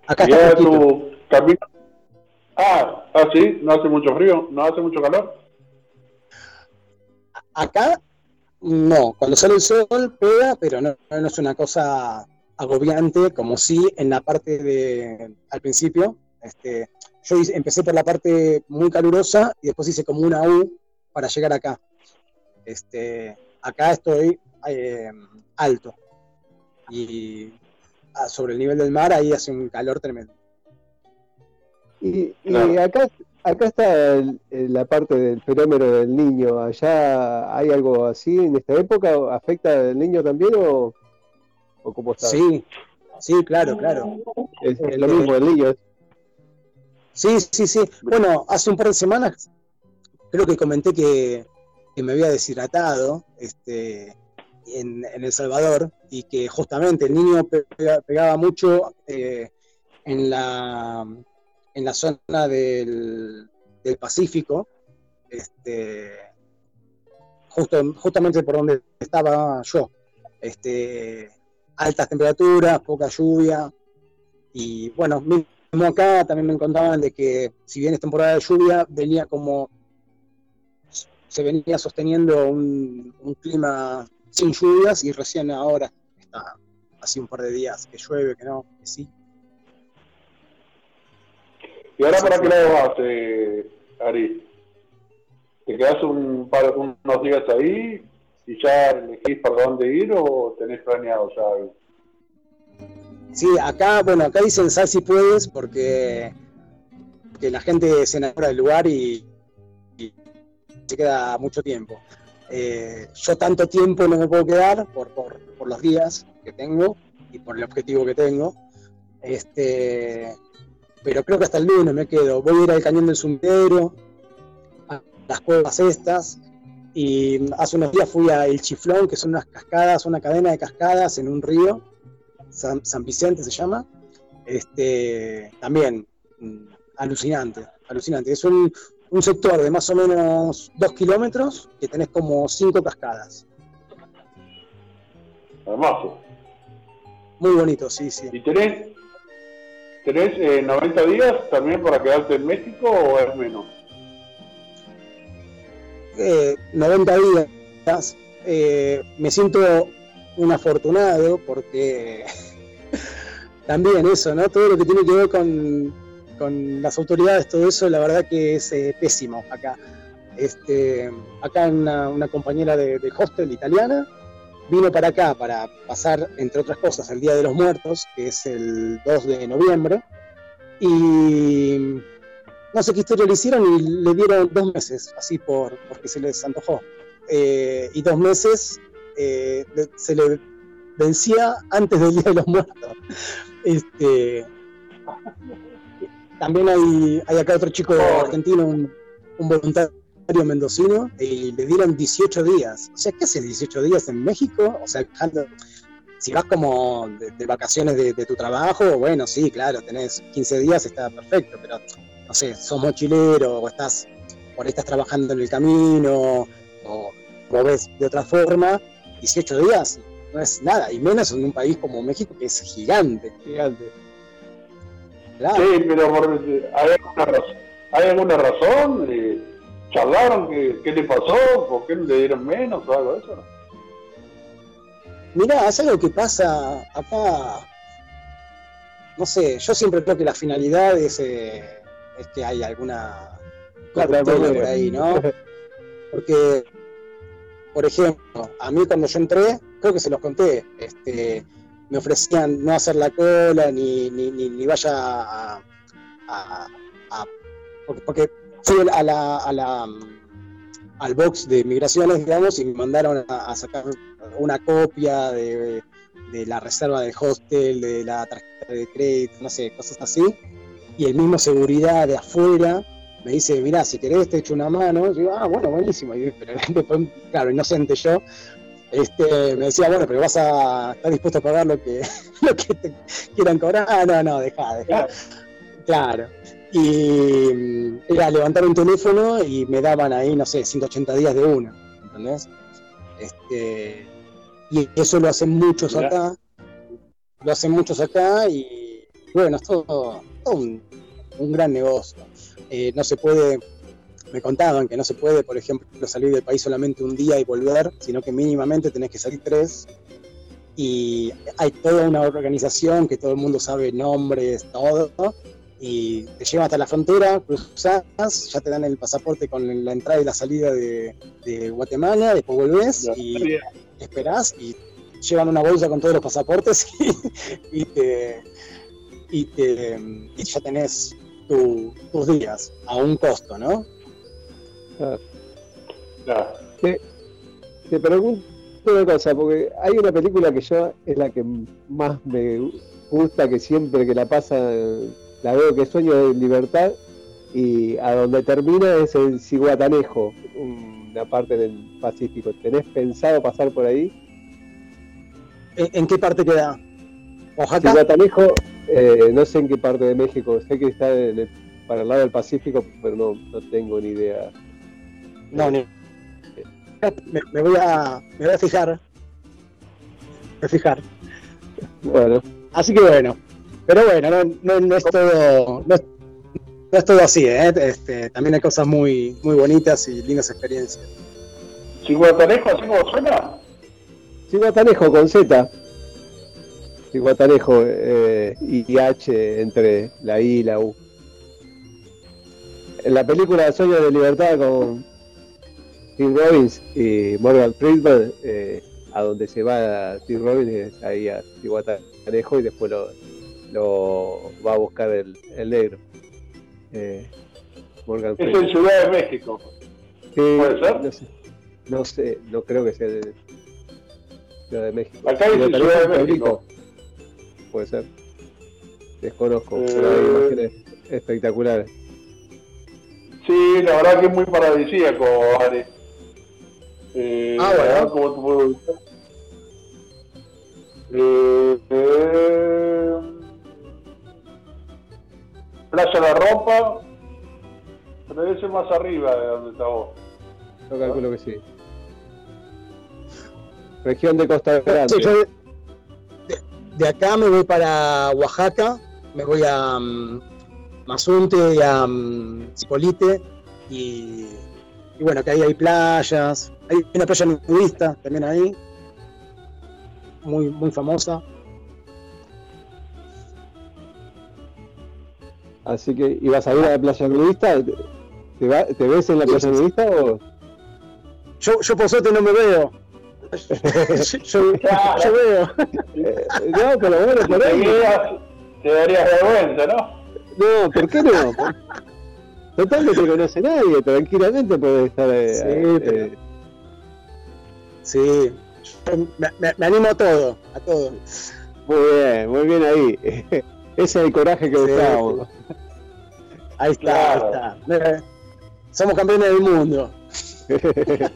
Acá está fresquito. tu camino. Ah, ah, sí, no hace mucho frío, no hace mucho calor. Acá no, cuando sale el sol pega, pero no, no es una cosa agobiante como sí en la parte de al principio. Este, yo empecé por la parte muy calurosa y después hice como una U para llegar acá. Este, acá estoy eh, alto y ah, sobre el nivel del mar ahí hace un calor tremendo. Y, y acá, acá está el- el- la parte del fenómeno del niño. ¿Allá hay algo así en esta época? ¿O ¿Afecta al niño también o, o cómo está? Sí, sí, claro, claro. Es, es lo mismo el niño. Sí, sí, sí. Bueno, hace un par de semanas creo que comenté que, que me había deshidratado este, en, El Salvador y que justamente el niño pe- pega- pegaba mucho eh, en, la, en la zona del, del Pacífico, este, justo, justamente por donde estaba yo. Este, altas temperaturas, poca lluvia y bueno, mismo acá también me contaban de que si bien es temporada de lluvia, venía como se venía sosteniendo un, un clima sin lluvias y recién ahora está así un par de días que llueve, que no, que sí. ¿Y ahora para qué lado vas, eh, Ari? ¿Te quedas un par, unos días ahí y ya elegís para dónde ir o tenés planeado ya algo? Sí, acá, bueno, acá dicen sal si puedes porque que la gente se enamora del lugar y se queda mucho tiempo. Eh, yo tanto tiempo no me puedo quedar por, por, por los días que tengo y por el objetivo que tengo. Este, pero creo que hasta el lunes me quedo. Voy a ir al cañón del sumidero, a las cuevas estas, y hace unos días fui a El Chiflón, que son unas cascadas, una cadena de cascadas en un río, San, San Vicente se llama. Este, también mm, alucinante, alucinante. Es un, un sector de más o menos dos kilómetros que tenés como cinco cascadas. Hermoso. Muy bonito, sí, sí. ¿Y tenés, tenés eh, 90 días también para quedarte en México o es menos? eh, 90 días. eh, me siento un afortunado porque también eso, ¿no? Todo lo que tiene que ver con, con las autoridades, todo eso, la verdad que es eh, pésimo acá. Este, acá una, compañera de, hostel italiana vino para acá para pasar, entre otras cosas, el Día de los Muertos, que es el 2 de noviembre, y no sé qué historia le hicieron y le dieron dos meses, así por porque se les antojó. Eh, y dos meses eh, se le vencía antes del Día de los Muertos. Este, también hay, hay acá otro chico argentino, un, un voluntario mendocino, y le dieron 18 días. O sea, ¿qué hace 18 días en México? O sea, si vas como de, de vacaciones de, de tu trabajo, bueno, sí, claro, tenés 15 días, está perfecto, pero no sé, sos mochilero o estás por ahí estás trabajando en el camino o, o ves de otra forma, 18 días no es nada, y menos en un país como México que es gigante. Gigante. Claro. Sí, pero por- ¿hay alguna razón? ¿Hay alguna razón? Eh, ¿Charlaron qué, qué le pasó? ¿Por qué no le dieron menos o algo de eso? Mirá, es algo que pasa acá. No sé, yo siempre creo que la finalidad es, eh, es que hay alguna manera. por ahí, ¿no? Porque, por ejemplo, a mí cuando yo entré, creo que se los conté, este, me ofrecían no hacer la cola, ni, ni, ni, vaya a, a- porque, fui a la, a la, al box de migraciones, digamos, y me mandaron a, sacar una copia de, de la reserva del hostel, de la tarjeta de crédito, no sé, cosas así. Y el mismo seguridad de afuera me dice, mirá, si querés te echo una mano. Yo digo, ah, bueno, buenísimo. Y, pero claro, inocente yo, este, me decía, bueno, pero vas a estar dispuesto a pagar lo que, lo que te quieran cobrar. Ah, no, no, deja, deja. Claro. Y mm, era levantar un teléfono y me daban ahí, no sé, 180 días de una, ¿entendés? Este, y eso lo hacen muchos Mirá. acá, lo hacen muchos acá y bueno, es todo, todo un, un gran negocio. Eh, no se puede, me contaban que no se puede, por ejemplo, salir del país solamente un día y volver, sino que mínimamente tenés que salir tres. Y hay toda una organización que todo el mundo sabe nombres, todo, y te llevan hasta la frontera, cruzás, ya te dan el pasaporte con la entrada y la salida de, de Guatemala, después volvés y esperás y llevan una bolsa con todos los pasaportes y, y te, y, te- y ya tenés tu- tus días a un costo, ¿no? Te, te pregunto una cosa, porque hay una película que yo es la que más me gusta, que siempre que la pasa la veo que es Sueño de Libertad y a donde termina es en Ciguatanejo, una parte del Pacífico. ¿Tenés pensado pasar por ahí? ¿En, en qué parte queda? ¿Oaxaca? Ciguatanejo, eh, no sé en qué parte de México, sé que está en el- para el lado del Pacífico, pero no, no tengo ni idea. No, ni- me, me voy a, me voy a fijar. Me voy a fijar. Bueno, Así que bueno, pero bueno, no, no, no es todo, no es, no es todo así, ¿eh? Este, también hay cosas muy, muy bonitas y lindas experiencias. ¿Ciguatanejo así como suena? Ciguatanejo con Z. Ciguatanejo eh, y H entre la I y la U. En la película Sueño de Libertad con Tim Robbins y Morgan Freeman, eh, a donde se va Tim Robbins es ahí a Ciguatanejo y después lo, lo va a buscar el, el negro. Eh, Morgan Es en. Ciudad de México. ¿Puede ser? No sé, no sé, no creo que sea de Ciudad de México. Acá dice Ciudad de México. Puede ser. Desconozco, Eh. pero hay imágenes espectaculares. Sí, la verdad que es muy paradisíaco, Ale. Eh, Ah, bueno. ¿Cómo te puedo decir? Eh, eh, Playa La Ropa, pero debe ser más arriba de donde está vos. Yo calculo que sí. Región de Costa Grande. Sí, yo de, acá me voy para Oaxaca, me voy a mm, Mazunte y a mm, Zipolite y, y bueno, que ahí hay playas, hay una playa nudista también ahí, muy, muy famosa. Así que, ¿ibas a ir a la playa nudista? ¿Te, va- te ves en la playa nudista o...? Yo, yo por suerte no me veo. yo, yo- yo veo. Eh, no, pero bueno, por Te ahí... darías, te darías vergüenza, ¿no? No, ¿por qué no? Total no te conoce nadie, tranquilamente puedes estar... eh, Sí, pero- eh, Sí, yo me, me- me animo a todo, a todo. muy bien, muy bien ahí. Ese es el coraje que Sí. Ahí está, Claro. ahí está. Somos campeones del mundo.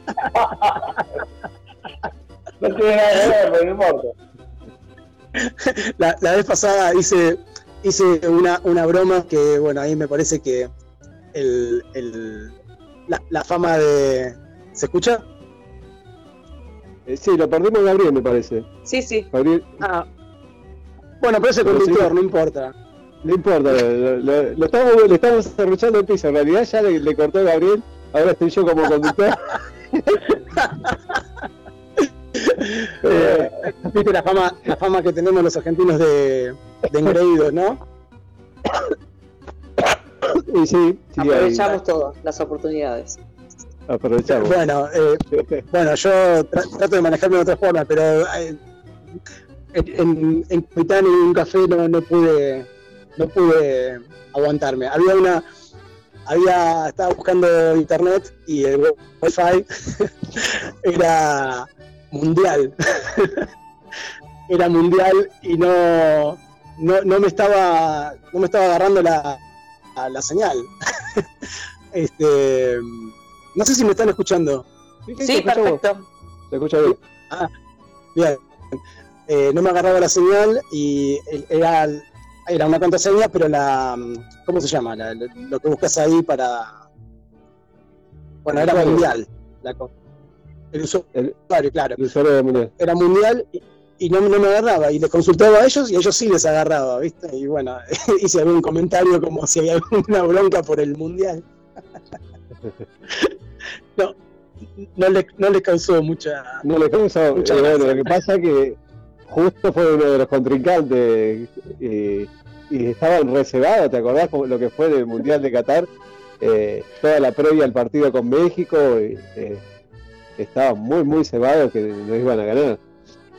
No tiene nada que ver, pero no importa. La, la vez pasada hice, hice una, una broma que, bueno, ahí me parece que el, el- la, la fama de. ¿Se escucha? Eh, sí, lo perdimos Gabriel, me parece. Sí, sí. Gabriel, Ah. Bueno, pero ese conductor, sí. no importa. no importa, lo, lo- lo estamos, le estamos cerruchando el piso. En realidad ya le, le cortó Gabriel, ahora estoy yo como conductor. Eh, Viste la fama, la fama que tenemos los argentinos de, de engreídos, ¿no? y sí, sí, Aprovechamos todas las oportunidades. Aprovechamos. Bueno, eh, bueno, yo tra- trato de manejarme de otra forma, pero eh, en, en, en Capitán y un café no, no pude no pude aguantarme. Había una había estaba buscando internet y el wifi era mundial. era mundial y no, no, no me estaba no me estaba agarrando la, la, la señal. este no sé si me están escuchando. Sí, vos, perfecto. Se escucha bien. Bien. Eh, no me agarraba la señal y el- era, era una contraseña, pero la. ¿Cómo se llama? La- lo, que buscas ahí para. Bueno, era mundial. La, el usuario, claro. El usuario de mundial. Era mundial y, y no, no me agarraba. Y les consultaba a ellos y ellos sí les agarraba, ¿viste? Y bueno, hice algún comentario como si había alguna bronca por el mundial. No, no le, no le causó mucha. No le causa. Muchas eh, bueno, lo que pasa es que justo fue uno de los contrincantes eh, y estaban reservados, ¿te acordás lo que fue del Mundial de Qatar? Eh, toda la previa al partido con México y, eh, estaban muy, muy cebados que no iban a ganar.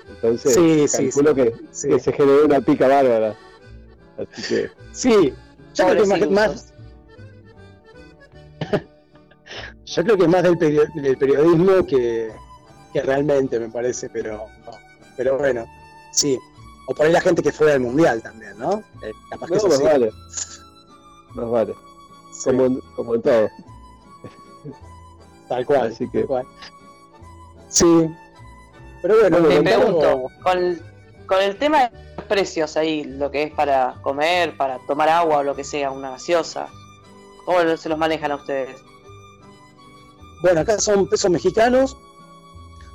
Entonces, Sí, calculo sí. Que, Sí. que se generó una pica bárbara. Así que, Sí, que más, yo creo que más del, perio- del periodismo que, que realmente me parece, pero, pero bueno, sí. O por ahí la gente que fue al mundial también, ¿no? Eh, capaz que no, eso más sí. vale. Más vale. Sí, Como, en- como en todo. tal cual, así que- tal cual. Sí, pero bueno, Bueno, con todo- pregunto, con, con el tema de los precios ahí, lo que es para comer, para tomar agua o lo que sea, una gaseosa, ¿cómo se los manejan a ustedes? Bueno, acá son pesos mexicanos.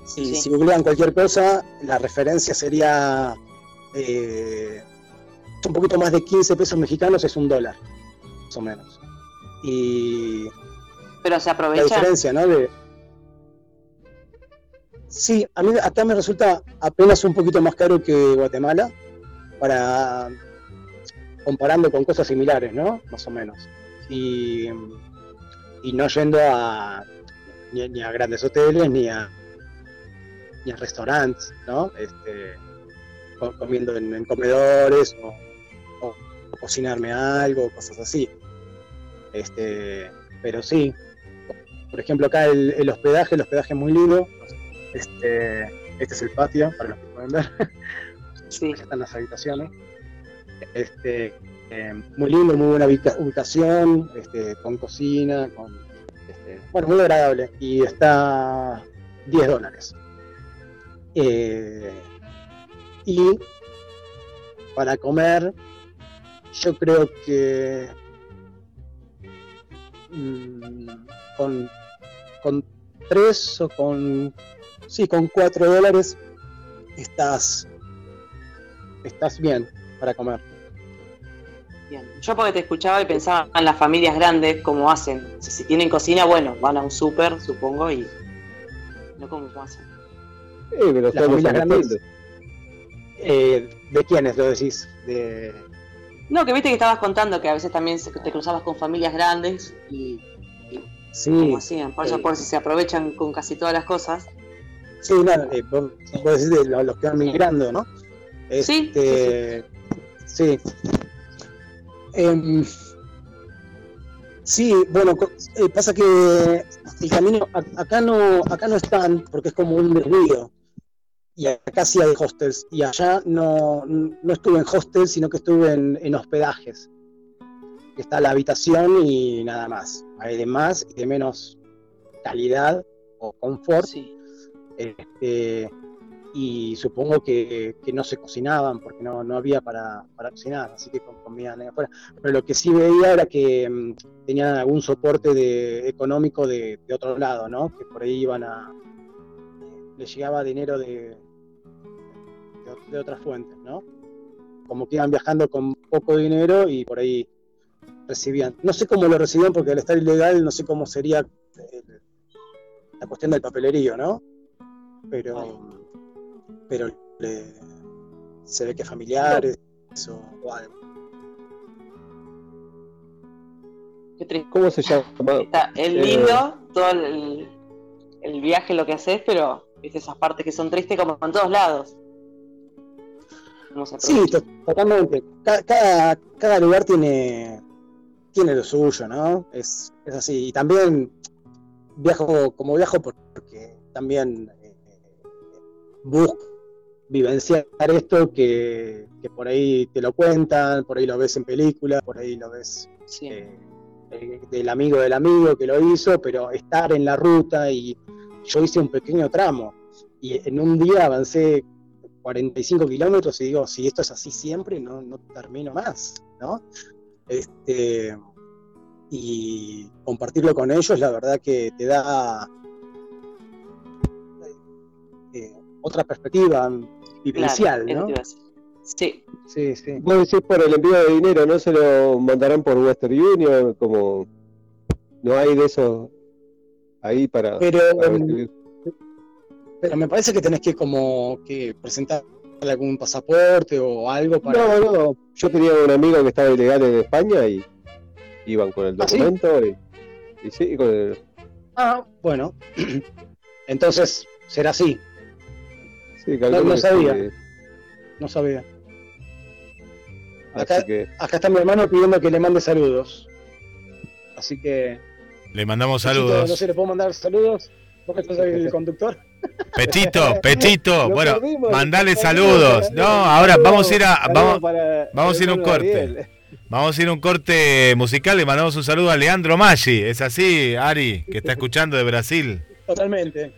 Si, Sí. si googlean cualquier cosa, la referencia sería eh, un poquito más de 15 pesos mexicanos, es un dólar, más o menos. Y Pero se la aprovechan. diferencia, ¿no? De... Sí, a mí acá me resulta apenas un poquito más caro que Guatemala, para comparando con cosas similares, ¿no? Más o menos. Y, y no yendo a ni, ni a grandes hoteles ni a ni a restaurantes, ¿no? Este, co- comiendo en, en comedores o, o- o cocinarme algo, cosas así. Este, pero sí, por ejemplo acá el, el hospedaje, el hospedaje es muy lindo. Este, este es el patio, para los que pueden ver. Sí. Están las habitaciones. Este, eh, muy lindo, muy buena ubica- ubicación, este, con cocina, con bueno, muy agradable. Y está 10 dólares. Eh, y para comer, yo creo que mm, con, con 3 o con, sí, con 4 dólares estás, estás bien para comer. Bien. Yo porque te escuchaba y pensaba en las familias grandes, cómo hacen. Si, si tienen cocina, bueno, van a un súper, supongo, y no cómo hacen. Eh, pero Las familias grandes. Eh, ¿De quiénes lo decís? De, No, que viste que estabas contando que a veces también se- te cruzabas con familias grandes y sí, cómo hacían. Por eso, sí. por si se aprovechan con casi todas las cosas. sí, no, eh, vos, vos decís de lo- los que van migrando, ¿no? Sí, Este, sí. Em, sí, bueno, eh, pasa que el camino acá no acá no están porque es como un desvío. Y acá sí hay hostels. Y allá no, no estuve en hostels sino que estuve en, en hospedajes. Está la habitación y nada más. Hay de más y de menos calidad o confort. Sí. este, y supongo que, que no se cocinaban porque no, no había para, para cocinar, así que comían afuera. Pero lo que sí veía era que mm, tenían algún soporte de, económico de, de, otro lado, ¿no? Que por ahí iban a... les llegaba dinero de, de, otras fuentes, ¿no? Como que iban viajando con poco dinero y por ahí recibían. No sé cómo lo recibían porque al estar ilegal no sé cómo sería el, la cuestión del papelerío, ¿no? Pero pero se ve que familiares o, algo. Qué. ¿Cómo se llama? Está, es Eh, lindo todo el, el viaje, lo que haces, pero viste esas partes que son tristes como en todos lados. ¿Cómo se Sí, totalmente. Ca- Cada, cada lugar tiene, tiene lo suyo, ¿no? Es, es así. Y también viajo, como viajo porque también eh, busco vivenciar esto que, que por ahí te lo cuentan, por ahí lo ves en películas, por ahí lo ves Sí. eh, eh, del amigo del amigo que lo hizo, pero estar en la ruta y yo hice un pequeño tramo y en un día avancé 45 kilómetros y digo, si esto es así siempre, no, no termino más, ¿no? Este, y compartirlo con ellos, la verdad que te da eh, otra perspectiva vivencial, Claro, ¿no? Sí, Sí, sí. Vos decís por el envío de dinero, ¿no se lo mandarán por Western Union? Como no hay de eso ahí para, Pero, para em, pero me parece que tenés que como que presentar algún pasaporte o algo para... No, no, yo tenía un amigo que estaba ilegal en España y iban con el ¿Ah, sí? documento y, y sí, con el, Ah, bueno. Entonces, será así. Sí, no sí, sabía. No sabía. Acá- que Acá está mi hermano pidiendo que le mande saludos. Así que... Le mandamos Pechito, saludos. No sé, ¿le puedo mandar saludos? ¿Vos que sos el conductor? Pechito, Pechito, Lo bueno, perdimos, mandale saludos. No, ahora vamos a ir a, vamos, vamos a ir a un corte. Vamos a ir a un corte musical. Le mandamos un saludo a Leandro Maggi. Es así, Ari, que está escuchando de Brasil. Totalmente.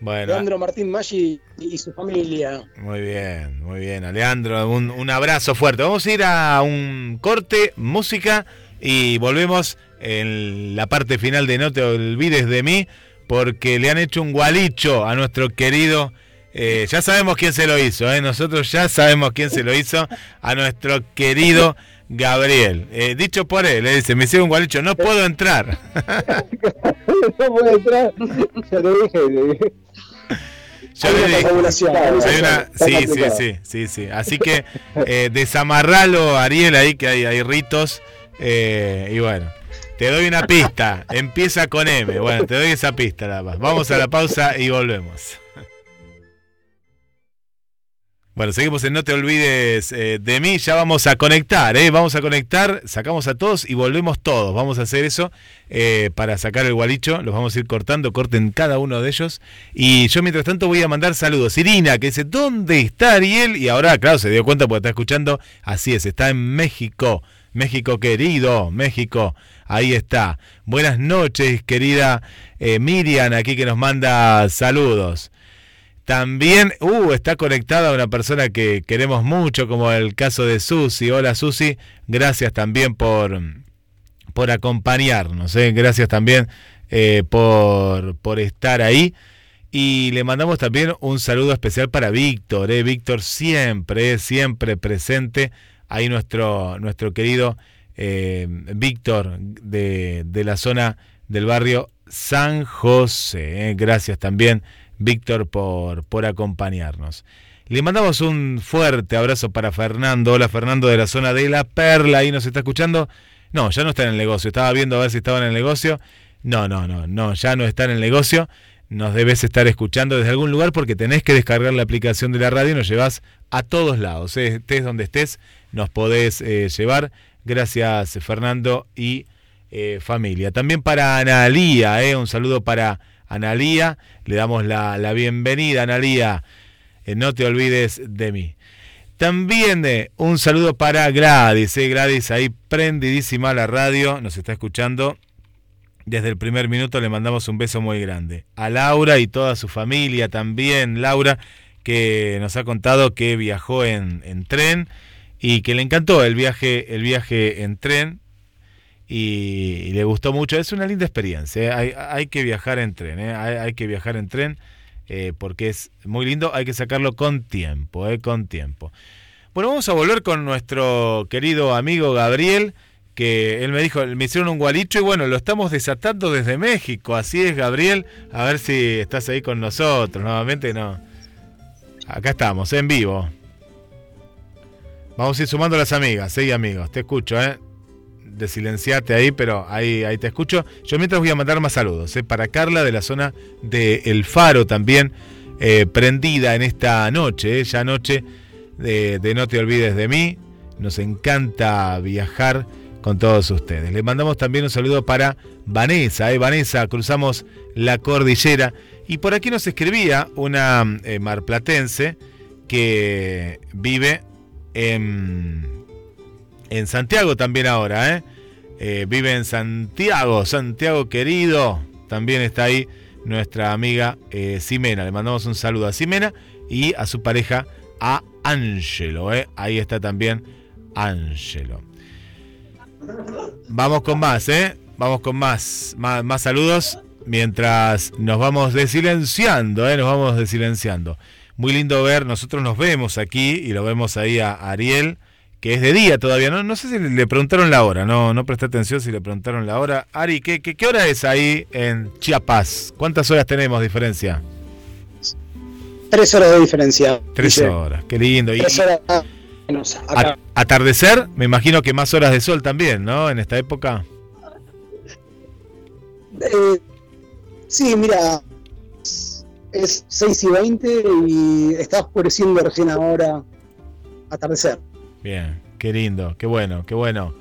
Bueno, Leandro Martín Maggi y su familia. muy bien, muy bien, Aleandro. Un, un abrazo fuerte. Vamos a ir a un corte, música, y volvemos en la parte final de No te olvides de mí, porque le han hecho un gualicho a nuestro querido. eh, ya sabemos quién se lo hizo, ¿eh? nosotros ya sabemos quién se lo hizo a nuestro querido Gabriel. Eh, dicho por él, le dice, me hicieron un gualicho, no puedo entrar. no puede entrar. Ya te dije, le dije. Yo Hay le dije, Hay una- sí, sí, sí, sí, sí. Así que eh, desamarralo, Ariel, ahí que hay, hay ritos. eh, y bueno, te doy una pista. Empieza con M. Bueno, te doy esa pista nada más. Vamos a la pausa y volvemos. Bueno, seguimos en No te olvides eh, de mí. Ya vamos a conectar, ¿eh? Vamos a conectar, sacamos a todos y volvemos todos. Vamos a hacer eso eh, para sacar el gualicho. Los vamos a ir cortando, corten cada uno de ellos. Y yo mientras tanto voy a mandar saludos. Irina, que dice, ¿dónde está Ariel? Y ahora, claro, se dio cuenta porque está escuchando. Así es, está en México. México querido, México. Ahí está. Buenas noches, querida eh, Miriam, aquí que nos manda saludos. También, uh, está conectada una persona que queremos mucho, como el caso de Susi. Hola Susi, gracias también por, por acompañarnos, ¿eh? gracias también eh, por, por estar ahí. Y le mandamos también un saludo especial para Víctor, ¿eh? Víctor siempre, siempre presente. Ahí nuestro, nuestro querido eh, Víctor de, de la zona del barrio San José. ¿eh? Gracias también. Víctor, por, por acompañarnos. Le mandamos un fuerte abrazo para Fernando. Hola Fernando de la zona de La Perla, ahí nos está escuchando. No, ya no está en el negocio. Estaba viendo a ver si estaba en el negocio. No, no, no, no, ya no está en el negocio. Nos debes estar escuchando desde algún lugar porque tenés que descargar la aplicación de la radio y nos llevas a todos lados. ¿eh? Estés donde estés, nos podés eh, llevar. Gracias Fernando y eh, familia. También para Analía, un saludo para Analía. Le damos la, la bienvenida, Analía. Eh, no te olvides de mí. También eh, un saludo para Gladys. Eh, ahí prendidísima la radio. Nos está escuchando. Desde el primer minuto le mandamos un beso muy grande. A Laura y toda su familia también. Laura, que nos ha contado que viajó en, en tren y que le encantó el viaje, el viaje en tren y, le gustó mucho. Es una linda experiencia, ¿eh? hay, hay, que viajar en tren, ¿eh? hay, que viajar en tren eh, porque es muy lindo, hay que sacarlo con tiempo, con tiempo. Bueno, vamos a volver con nuestro querido amigo Gabriel, que él me dijo, me hicieron un gualicho y bueno, lo estamos desatando desde México, así es Gabriel, a ver si estás ahí con nosotros, nuevamente no. Acá estamos, en vivo. Vamos a ir sumando las amigas, sí amigos, te escucho, ¿eh? De silenciarte ahí, pero ahí, ahí te escucho. Yo mientras voy a mandar más saludos. ¿eh? Para Carla de la zona de El Faro también, eh, prendida en esta noche, ¿eh? ya noche de, de, No te olvides de mí. Nos encanta viajar con todos ustedes. Le mandamos también un saludo para Vanessa. ¿eh? Vanessa, cruzamos la cordillera. Y por aquí nos escribía una marplatense que vive en en Santiago también ahora, ¿eh? ¿eh? vive en Santiago, Santiago querido, también está ahí nuestra amiga eh, Ximena. Le mandamos un saludo a Ximena y a su pareja, a Ángelo. ¿eh? Ahí está también Ángelo. Vamos con más, ¿eh? Vamos con más, más, más saludos mientras nos vamos desilenciando, ¿eh? Nos vamos desilenciando. Muy lindo ver, nosotros nos vemos aquí y lo vemos ahí a Ariel que es de día todavía. No, no sé si le preguntaron la hora, no, no presté atención si le preguntaron la hora. Ari, ¿qué, qué, qué hora es ahí en Chiapas? ¿Cuántas horas tenemos diferencia? Tres horas de diferencia. Tres dice. horas, qué lindo. Tres y, horas menos acá. atardecer, me imagino que más horas de sol también, ¿no? En esta época. Eh, sí, mira, es 6 y 20 y está oscureciendo recién ahora atardecer. Bien, qué lindo, qué bueno, qué bueno.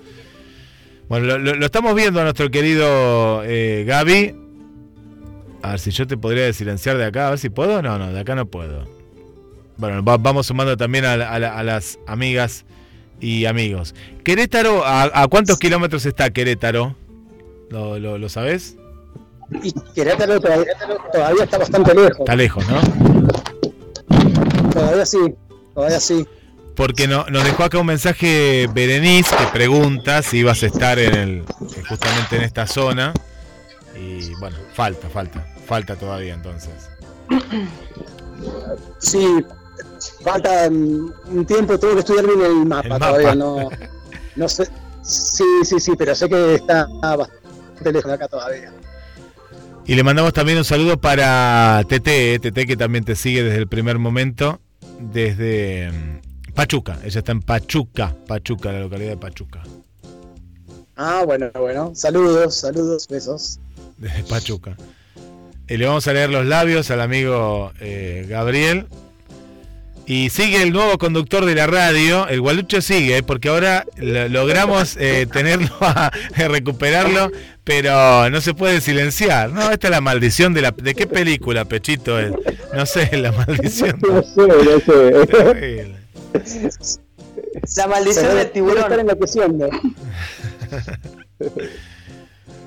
Bueno, lo, lo, lo estamos viendo a nuestro querido eh, Gaby. A ver si yo te podría silenciar de acá, a ver si puedo. No, no, de acá no puedo. Bueno, va, vamos sumando también a, a, a, las amigas y amigos. Querétaro, ¿a, a cuántos kilómetros está Querétaro? ¿Lo, lo, lo sabes? Y Querétaro todavía, todavía está bastante lejos. Está lejos, ¿no? Todavía sí, todavía sí porque no, nos dejó acá un mensaje Berenice que pregunta si ibas a estar en el justamente en esta zona y bueno, falta, falta, falta todavía entonces. Sí, falta un tiempo, tengo que estudiar bien el mapa, el mapa. todavía no, no sé. Sí, sí, sí, pero sé que está bastante lejos de acá todavía. Y le mandamos también un saludo para Tete, Tete que también te sigue desde el primer momento, desde Pachuca, ella está en Pachuca, Pachuca, la localidad de Pachuca. Ah, bueno, bueno. Saludos, saludos, besos. Desde Pachuca. Y le vamos a leer los labios al amigo eh, Gabriel. Y sigue el nuevo conductor de la radio, el Gualucho sigue, porque ahora logramos eh, tenerlo, a, a, recuperarlo, pero no se puede silenciar. No, esta es la maldición de la... ¿De qué película, Pechito? Es? No sé, la maldición. No sé, no sé. La maldición del tiburón. Estar enloqueciendo.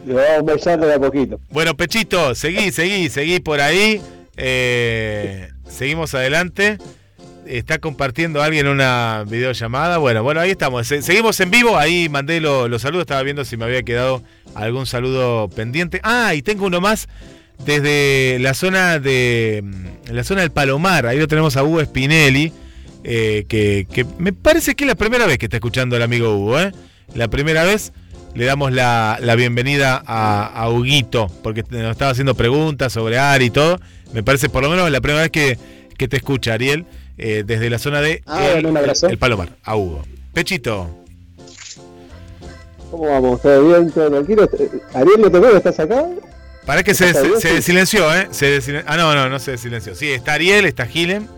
Lo vamos a de a poquito. Bueno, Pechito, seguí, seguí, seguí por ahí. Eh, seguimos adelante. Está compartiendo alguien una videollamada. Bueno, bueno, ahí estamos. Seguimos en vivo. Ahí mandé los lo saludos. Estaba viendo si me había quedado algún saludo pendiente. Ah, y tengo uno más desde la zona de la zona del Palomar. Ahí lo tenemos a Hugo Spinelli eh, que, que, me parece que es la primera vez que está escuchando el amigo Hugo, ¿eh? La primera vez le damos la, la bienvenida a, a, Huguito, porque nos estaba haciendo preguntas sobre Ari y todo. Me parece por lo menos la primera vez que, que te escucha, Ariel, eh, desde la zona de ah, el, el, Palomar, a Hugo. Pechito. ¿Cómo vamos? ¿Todo bien? ¿Todo tranquilo? Ariel, ¿no te veo? ¿Estás acá? Para que se, se, se, silenció, ¿eh? Se. Ah, no, no, no se silenció. Sí, está Ariel, está Gilen.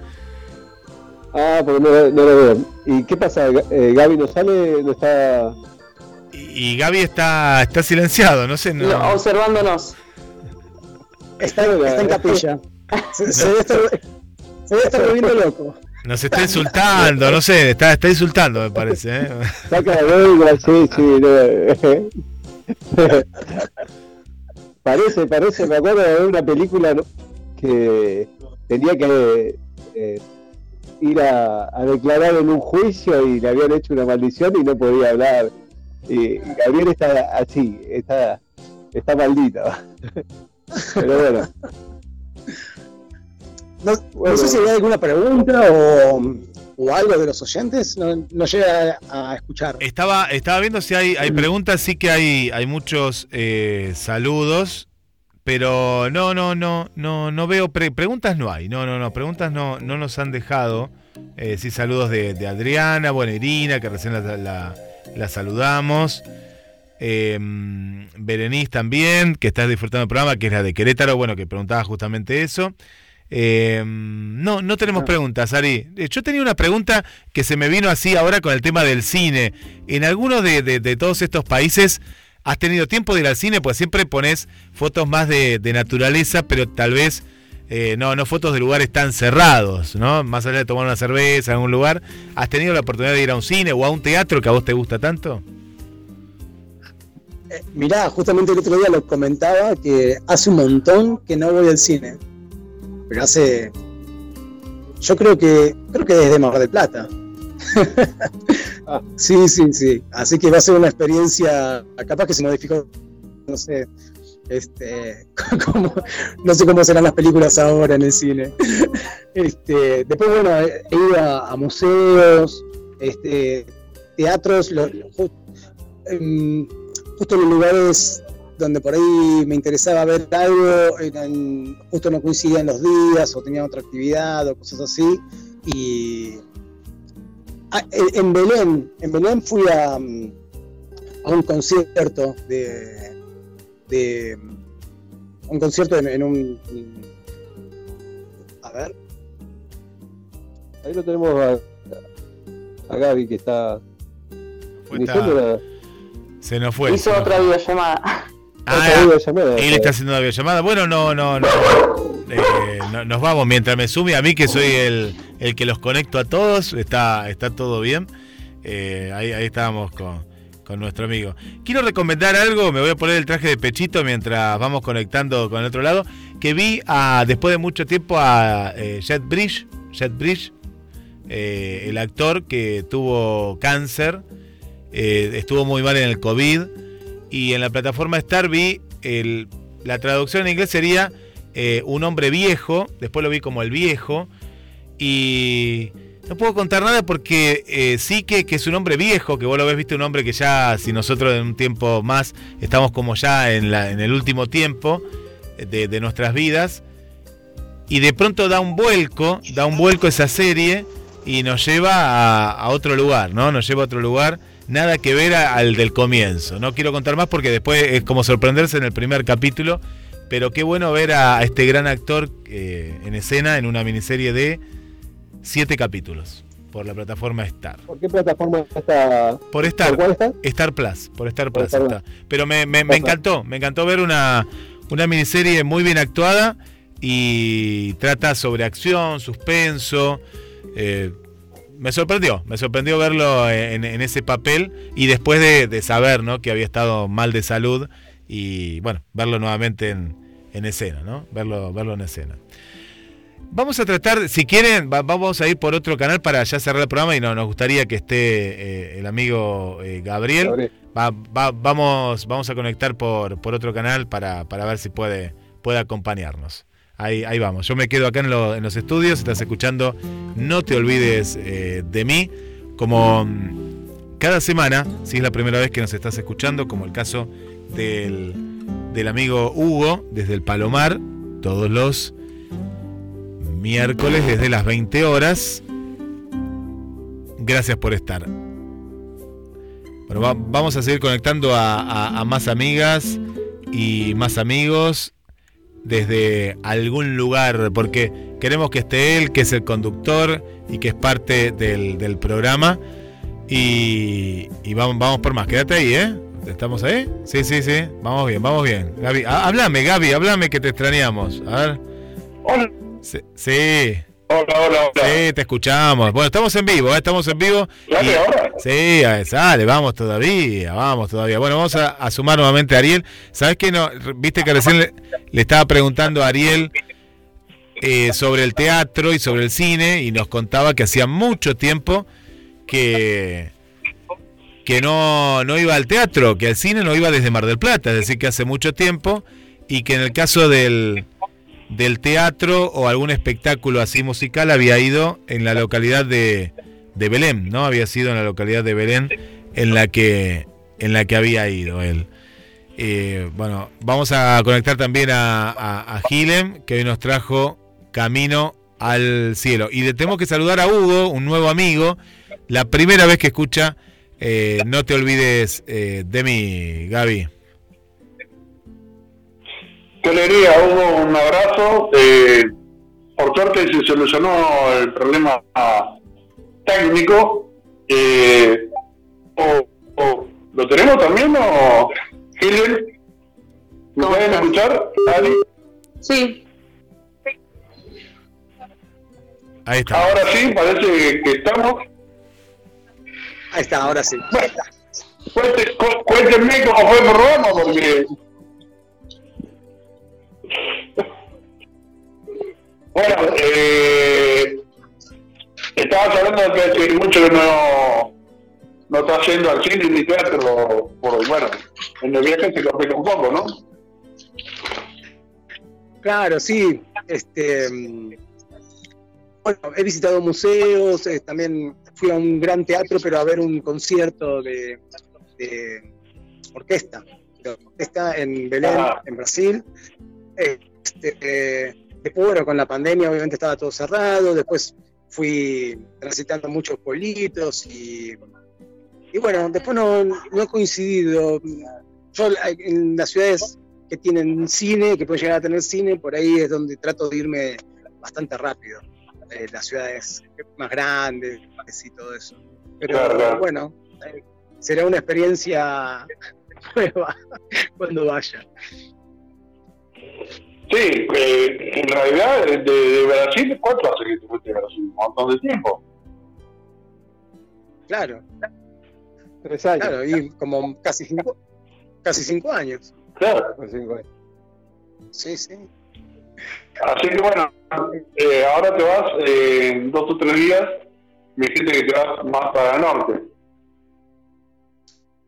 Ah, porque no, no, lo veo. ¿Y qué pasa? Eh, ¿Gaby no sale? ¿No está...? Y, y Gaby está, está silenciado, no sé. No... no observándonos. Está, está en capilla. Se, se, debe estar, se debe estar volviendo loco. Nos está insultando, no sé, está, está insultando, me parece. ¿eh? Saca de sí, sí. No. parece, parece, me acuerdo de una película que tenía que eh, ir a, a declarar en un juicio y le habían hecho una maldición y no podía hablar. Y Gabriel está así, está, está maldito. Pero bueno. No, no Bueno. sé si hay alguna pregunta o, o algo de los oyentes, no, no llega a escuchar. Estaba, estaba viendo si hay, hay preguntas, sí que hay, hay muchos eh, saludos, pero no, no, no, no, no veo pre- preguntas no hay, no, no, no, preguntas no, no nos han dejado. Eh, sí, saludos de, de Adriana, bueno, Irina, que recién la, la- la saludamos. Eh, Berenice también, que está disfrutando del programa, que es la de Querétaro, bueno, que preguntaba justamente eso. Eh, no, no tenemos preguntas, Ari. Eh, Yo tenía una pregunta que se me vino así ahora con el tema del cine. ¿En alguno de, de- de todos estos países has tenido tiempo de ir al cine? Pues siempre pones fotos más de, naturaleza, pero tal vez eh, no, no fotos de lugares tan cerrados, ¿no? Más allá de tomar una cerveza en algún lugar. ¿Has tenido la oportunidad de ir a un cine o a un teatro que a vos te gusta tanto? Eh, mirá, justamente el otro día lo comentaba que hace un montón que no voy al cine. Pero hace. Yo creo que. Creo que desde Mar del Plata. Sí, sí, sí. Así que va a ser una experiencia. Capaz que se modificó. No sé. Este. cómo- no sé cómo serán las películas ahora en el cine. Este, después, bueno, he, ido a, museos, este, teatros, lo- lo- ju- em, justo los lugares donde por ahí me interesaba ver algo, eran- justo no coincidían los días o tenía otra actividad o cosas así. Y Ah, en en Belén, en Belén fui a, mm, a un concierto de, de un concierto en, en un a ver, Ahí lo tenemos a, a Gaby que está Se nos fue. Hizo otra fue. videollamada. Ah, videollamada. Él está haciendo una videollamada. Bueno, no, no, no. Eh, no- nos vamos. Mientras me sume a mí, que soy el, el que los conecto a todos, está, está todo bien. Eh, ahí, ahí estábamos con, con nuestro amigo. Quiero recomendar algo. Me voy a poner el traje de pechito mientras vamos conectando con el otro lado. Que vi a, después de mucho tiempo a eh, Jet Bridge. Jet Bridge. eh, el actor que tuvo cáncer. eh, estuvo muy mal en el COVID y en la plataforma Star vi el, la traducción en inglés sería eh, un hombre viejo, después lo vi como el viejo y no puedo contar nada porque eh, sí que, que es un hombre viejo, que vos lo ves, viste, un hombre que ya, si nosotros en un tiempo más estamos como ya en, la, en el último tiempo de, de nuestras vidas y de pronto da un vuelco, da un vuelco esa serie y nos lleva a, a otro lugar, ¿no? Nos lleva a otro lugar, nada que ver a- al del comienzo. No quiero contar más porque después es como sorprenderse en el primer capítulo, pero qué bueno ver a, a este gran actor eh, en escena en una miniserie de siete capítulos por la plataforma Star. ¿Por qué plataforma está? Por Star. ¿Por cuál está? Star Plus, por Star Por Plus Star está. Pero me, me- me Star Plus. encantó, me encantó ver una, una miniserie muy bien actuada y trata sobre acción, suspenso. eh, me sorprendió, me sorprendió verlo en, en ese papel y después de, de saber ¿no? que había estado mal de salud y bueno, verlo nuevamente en, en escena, ¿no? Verlo, verlo en escena. Vamos a tratar, si quieren, va- vamos a ir por otro canal para ya cerrar el programa y no, nos gustaría que esté eh, el amigo eh, Gabriel. Gabriel. Va- va- vamos, vamos a conectar por, por otro canal para, para ver si puede, puede acompañarnos. Ahí, ahí vamos. Yo me quedo acá en, lo- en los estudios. Estás escuchando No te olvides eh, de mí. Como mm, cada semana, si es la primera vez que nos estás escuchando, como el caso del, del amigo Hugo desde el Palomar, todos los miércoles desde las 20 horas. Gracias por estar. Bueno, va- vamos a seguir conectando a más amigas y más amigos desde algún lugar, porque queremos que esté él, que es el conductor y que es parte del, del programa. Y, y vamos, vamos por más. Quédate ahí, ¿eh? ¿Estamos ahí? Sí, sí, sí. Vamos bien, vamos bien. Gaby, háblame, Gaby, háblame que te extrañamos. A ver. Hola, Sí, sí, hola, hola. hola. sí, te escuchamos. Bueno, estamos en vivo, ¿eh? estamos en vivo. ¿Sale Y- ahora? Sí, sale, vamos todavía, vamos todavía. Bueno, vamos a, a sumar nuevamente a Ariel. ¿Sabes qué? No, viste que recién le, le estaba preguntando a Ariel eh, sobre el teatro y sobre el cine y nos contaba que hacía mucho tiempo que, que no, no iba al teatro, que al cine no iba desde Mar del Plata, es decir, que hace mucho tiempo y que en el caso del, del teatro o algún espectáculo así musical había ido en la localidad de, de Belén, ¿no? Había sido en la localidad de Belén en la que, en la que había ido él. Eh, bueno, vamos a conectar también a, a, Gilem, que hoy nos trajo Camino al Cielo. Y le tenemos que saludar a Hugo, un nuevo amigo, la primera vez que escucha eh, No te olvides eh, de mí, Gaby. Qué alegría, Hugo, un abrazo. por suerte se solucionó el problema técnico. ¿Lo tenemos también o...? ¿Me pueden escuchar? Sí. Ahí está. Ahora sí, parece que estamos. Ahí está, ahora sí. cuéntenme cómo fue el programa, porque. Bueno, eh, estabas hablando de que hay mucho que no, no está yendo al cine ni teatro, por, bueno, en el viaje se complica un poco, ¿no? Claro, sí. Este, bueno, he visitado museos, eh, también fui a un gran teatro, pero a ver un concierto de, orquesta, de orquesta en Belén, en Brasil. Este, eh, después, bueno, con la pandemia obviamente estaba todo cerrado, después fui transitando muchos pueblitos y y bueno, después no, no he coincidido. Yo en las ciudades que tienen cine, que pueden llegar a tener cine, por ahí es donde trato de irme bastante rápido. Eh, las ciudades más grandes y todo eso. Pero bueno, eh, será una experiencia nueva cuando vaya. Sí, eh, en realidad de, Brasil, ¿cuánto hace que te fuiste a Brasil? Un montón de tiempo. Claro, Tres años. Claro, y como casi cinco, casi cinco años. Claro. Cinco años. Sí, sí. Así que bueno, eh, ahora te vas eh, en dos o tres días, me dijiste que te vas más para el norte.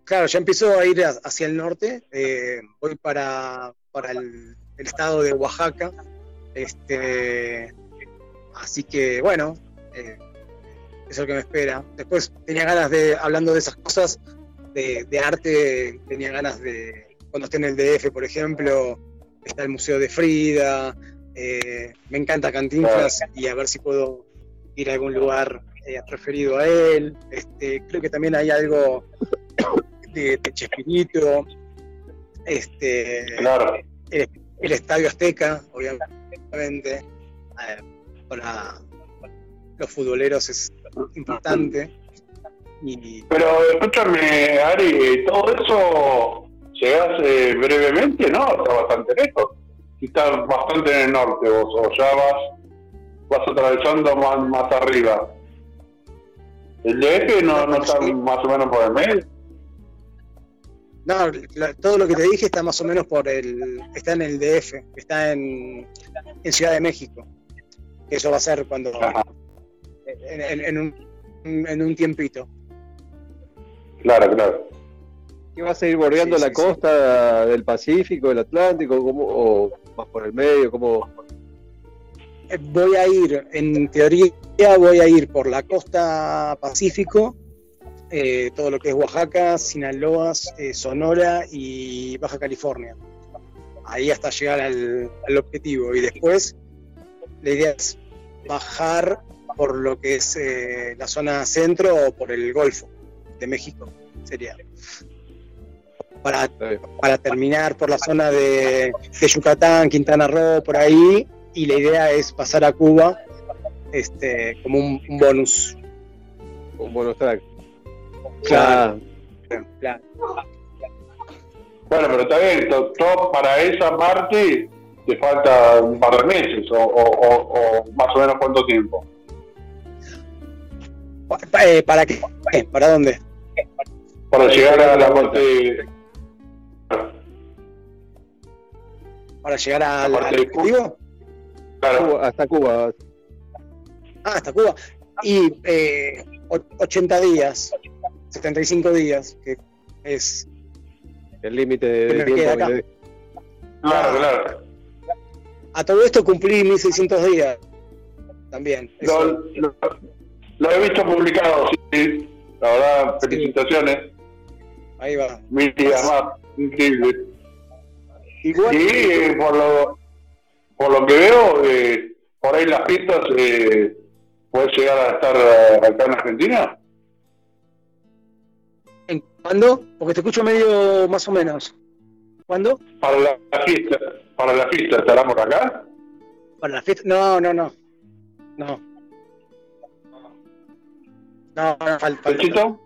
Claro, ya empezó a ir hacia el norte, eh, voy para, para el, el, estado de Oaxaca, este, así que bueno, eh, es lo que me espera. Después tenía ganas de, hablando de esas cosas, de, arte, tenía ganas de, cuando esté en el DF, por ejemplo, está el Museo de Frida, eh, me encanta Cantinflas y a ver si puedo ir a algún lugar eh, referido a él. Este, creo que también hay algo de, de Chespirito, este, el, Estadio Azteca, obviamente, eh, para los futboleros es importante. Pero escúchame, Ari, todo eso llegas brevemente, ¿no? Está bastante lejos. Estás bastante en el norte vos, o ya vas, vas atravesando más, más arriba. ¿El DF no, no está más o menos por el medio? No, todo lo que te dije está más o menos por el. Está en el DF, está en, en Ciudad de México. Eso va a ser cuando en, un, en un tiempito. Claro, claro. ¿Qué vas a ir bordeando la costa del Pacífico, del Atlántico, como, o más por el medio? como eh, Voy a ir, en teoría, voy a ir por la costa Pacífico, eh, todo lo que es Oaxaca, Sinaloa, eh, Sonora y Baja California. Ahí hasta llegar al, al objetivo. Y después, la idea es bajar por lo que es eh, la zona centro o por el Golfo de México, sería. Para, para terminar por la zona de, Yucatán, Quintana Roo, por ahí, y la idea es pasar a Cuba este, como un, bonus. Un bonus track. Claro. Bueno, pero está bien, todo para esa parte te falta un par de meses o, o más o menos cuánto tiempo. Eh, ¿Para qué? ¿Para dónde? Para llegar a la parte. ¿Para llegar al, objetivo? Claro. Cuba, hasta Cuba. Ah, hasta Cuba. Y eh, o- 80 días, 75 días, que es El límite de, tiempo. que Claro, claro. A todo esto cumplí 1600 días. También. Lo, lo- lo he visto publicado, sí. La verdad, Sí. felicitaciones. ahí va. Mil días más. Increíble. Igual, Y eh, por lo, por lo que veo, eh, por ahí las pistas, eh, ¿puedes llegar a estar eh, acá en Argentina? ¿En cuándo? Porque te escucho medio más o menos. ¿Cuándo? Para la, la fiesta, para la fiesta, ¿estará por acá? Para la fiesta. No, no, no. No. No, no, falta. falta. ¿Pechito?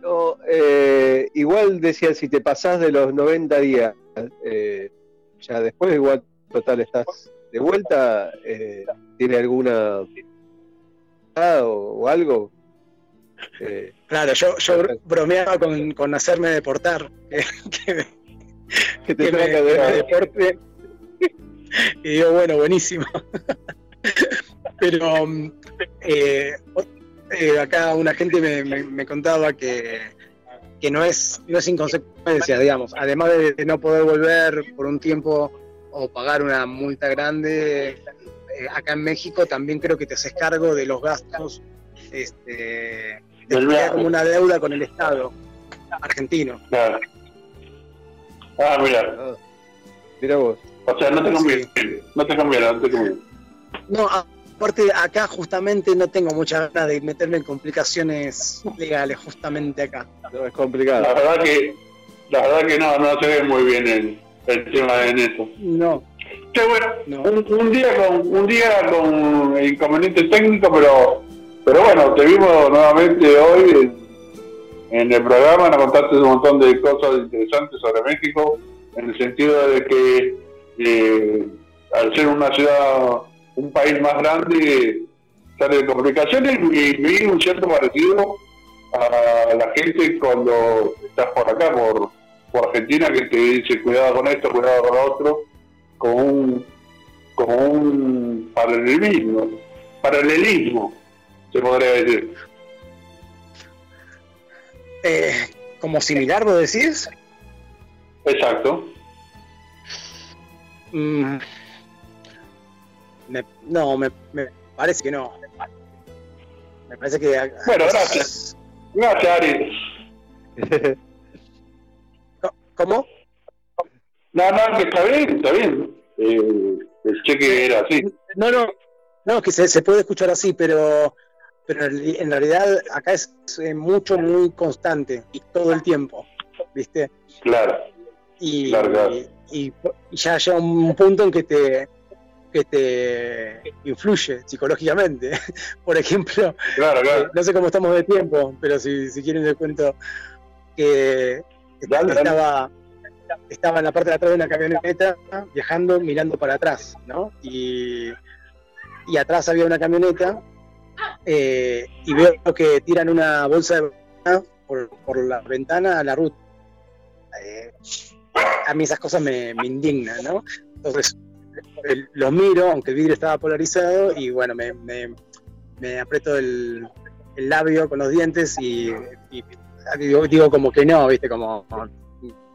no, eh, igual decía, si te pasás de los 90 días, eh, ya después igual total estás de vuelta, eh, ¿tiene alguna o, o algo? Eh, Claro, yo, yo bro- bromeaba con, con hacerme deportar. Que, que- que te que me, que deporte. Y digo, bueno, buenísimo. Pero mm, eh, eh, acá una gente me, me- me contaba que, que no es no es inconsecuencia, digamos. Además de, de no poder volver por un tiempo o pagar una multa grande, eh, acá en México también creo que te haces cargo de los gastos. Este, como una deuda con el Estado argentino. Claro. Ah, mira. Ah, mira vos. O sea, no te conviene. No te conviene, no te conviene. No, aparte acá justamente no tengo muchas ganas de meterme en complicaciones legales justamente acá. No, es complicado. La verdad que, la verdad que no, no se ve muy bien el, el tema en eso. No, Che, bueno, No. un, un día con un día con inconveniente técnico, pero pero bueno, te vimos nuevamente hoy en, el programa, nos contaste un montón de cosas interesantes sobre México, en el sentido de que eh, al ser una ciudad, un país más grande, sale de complicaciones y vi un cierto parecido a la gente cuando estás por acá, por, por Argentina, que te dice cuidado con esto, cuidado con lo otro, con un, con un paralelismo, paralelismo, se podría decir. eh, como similar, vos decís. Exacto. Mm, me- no, me, me parece que no. Me parece que. Bueno, gracias. Gracias, Ari. ¿Cómo? No, no, que está bien, está bien. Eh, el cheque era así. No, no, no, que se, se puede escuchar así, pero, pero en realidad acá es eh, mucho, muy constante y todo el tiempo, ¿viste? Claro. y, Claro, claro. y- y ya llega un punto en que te que te influye psicológicamente. Por ejemplo, Claro, eh, claro. no sé cómo estamos de tiempo, pero si, si quieren les cuento que Dale, dale. estaba, estaba en la parte de atrás de una camioneta viajando mirando para atrás, ¿no? Y, y atrás había una camioneta eh, y veo que tiran una bolsa de por, por la ventana a la ruta. Eh, a mí esas cosas me, me indignan, ¿no? Entonces el- lo miro, aunque el vidrio estaba polarizado, y bueno, me, me, me aprieto el, el labio con los dientes y, y digo, digo como que no, ¿viste? Como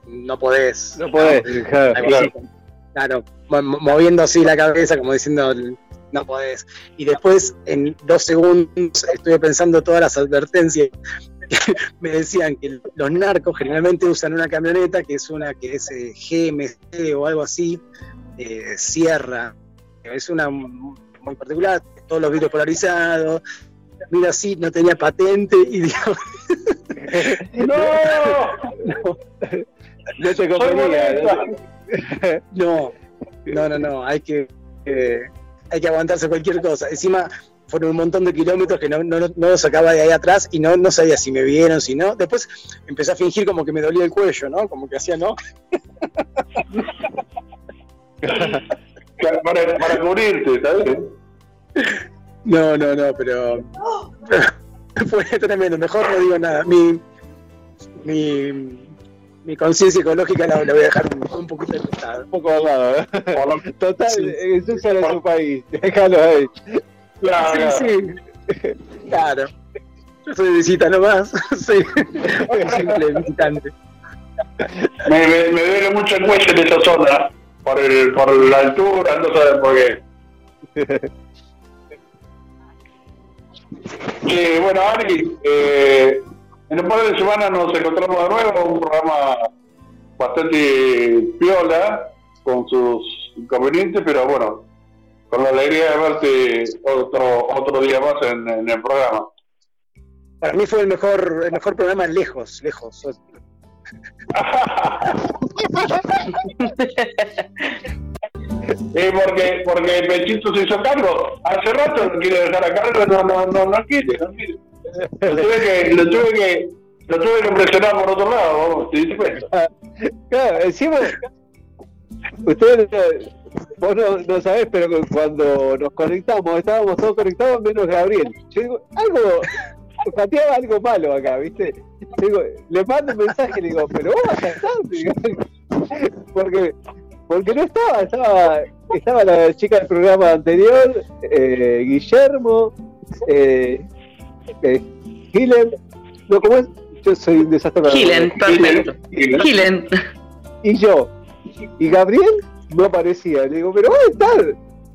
no podés. No podés. claro. Moviendo así la cabeza, como diciendo, no podés. Y después, en dos segundos, estuve pensando todas las advertencias. Me decían que los narcos generalmente usan una camioneta que es una que es eh, GMC o algo así, eh, Sierra. Es una muy particular, todos los vidrios polarizados. Mira, así, no tenía patente y digo, ¡No! No te convenía. bonita. No, no, no, no, hay que, eh, hay que aguantarse cualquier cosa. Encima fueron un montón de kilómetros que no, no, no lo sacaba de ahí atrás y no, no sabía si me vieron, si no. Después empecé a fingir como que me dolía el cuello, ¿no? Como que hacía, ¿no? Para, para cubrirte, ¿está bien? No, no, no, pero fue tremendo. Mejor no digo nada. Mi, mi, mi conciencia ecológica la, la voy a dejar un, un poquito de costado. Un poco amado. ¿eh? Por lo- Total, Sí. eh, Susan es su país. Déjalo ahí. Claro, Sí, sí. Claro. Yo soy de visita nomás. Soy un simple visitante. Me, me, me duele mucho el cuello en esa zona, por, el, por la altura, no saben por qué. Sí, bueno, Ari, eh, en un par de semanas nos encontramos de nuevo, un programa bastante piola, con sus inconvenientes, pero bueno, con la alegría de verte otro otro día más en, en el programa. Para mí fue el mejor, el mejor programa lejos, lejos. Eh, porque, porque Pechito se hizo cargo. Hace rato lo quiere dejar a cargo, no, no, no, no quiere, no quiere. Lo tuve que, lo tuve que, lo tuve que presionar por otro lado, vos, ¿te diste? Claro, encima, ustedes vos no, no sabés, pero cuando nos conectamos, estábamos todos conectados menos Gabriel. Yo digo, algo, pateaba algo malo acá, ¿viste? Digo, le mando un mensaje y le digo, pero vos vas a estar, porque, porque no estaba, estaba, estaba la chica del programa anterior, eh, Guillermo, eh, eh, Gilen, no, ¿cómo es? Yo soy un desastre para Gilen, perfecto. Gilen. y yo. Y Gabriel no aparecía. Le digo, pero vos estás.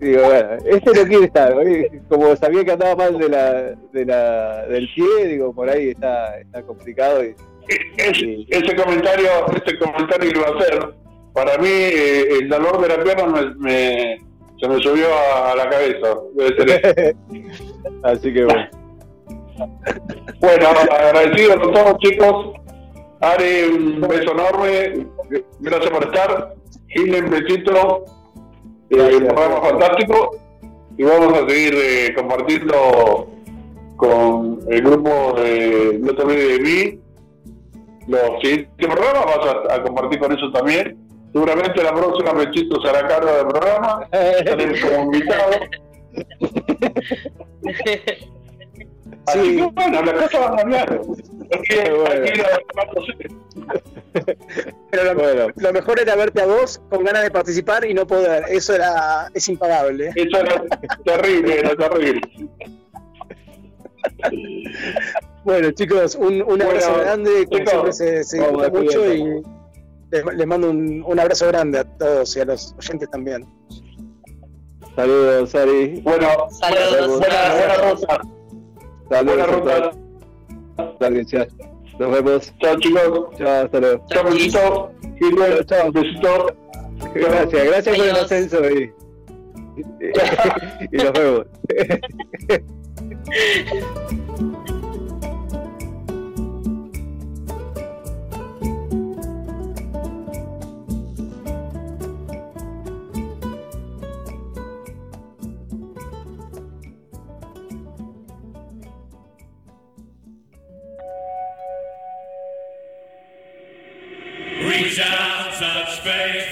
Digo, bueno, este no quiere estar. ¿eh? Como sabía que andaba mal de la, de la, del pie, digo, por ahí está, está complicado. Y, Ese, ese comentario, ese comentario que iba a hacer, para mí eh, el dolor de la pierna me, me- se me subió a, a la cabeza. Debe ser eso. así que bueno. Bueno, agradecido con todos chicos. Ari, un beso enorme. Gracias por estar. Gilen, besito. Eh, Gracias. un programa fantástico. Y vamos a seguir eh, compartiendo con el grupo de No te olvides de mí. Los siguientes programas vas a, a compartir con ellos también. Seguramente la próxima Pechito será cargo del programa. Estaré como invitado. Así Sí. que bueno, las cosas van cambiando. Aquí, Bueno. aquí la- Pero lo, Bueno. lo mejor era verte a vos con ganas de participar y no poder. Eso era es impagable. Eso era terrible, era terrible. Bueno, chicos, un, un abrazo Bueno, grande. Como chicos, siempre se, se disfruta mucho y les, les mando un, un abrazo grande a todos y a los oyentes también. Saludos, Ari. Bueno, Saludos. buena, buena ruta. Saludos Buena a ruta. todos. Dale. Nos vemos. Chao chicos. Chao, hasta luego. Chao, besito. Chao, chao. besito. Gracias, gracias por el ascenso y, y nos vemos. shouts of space.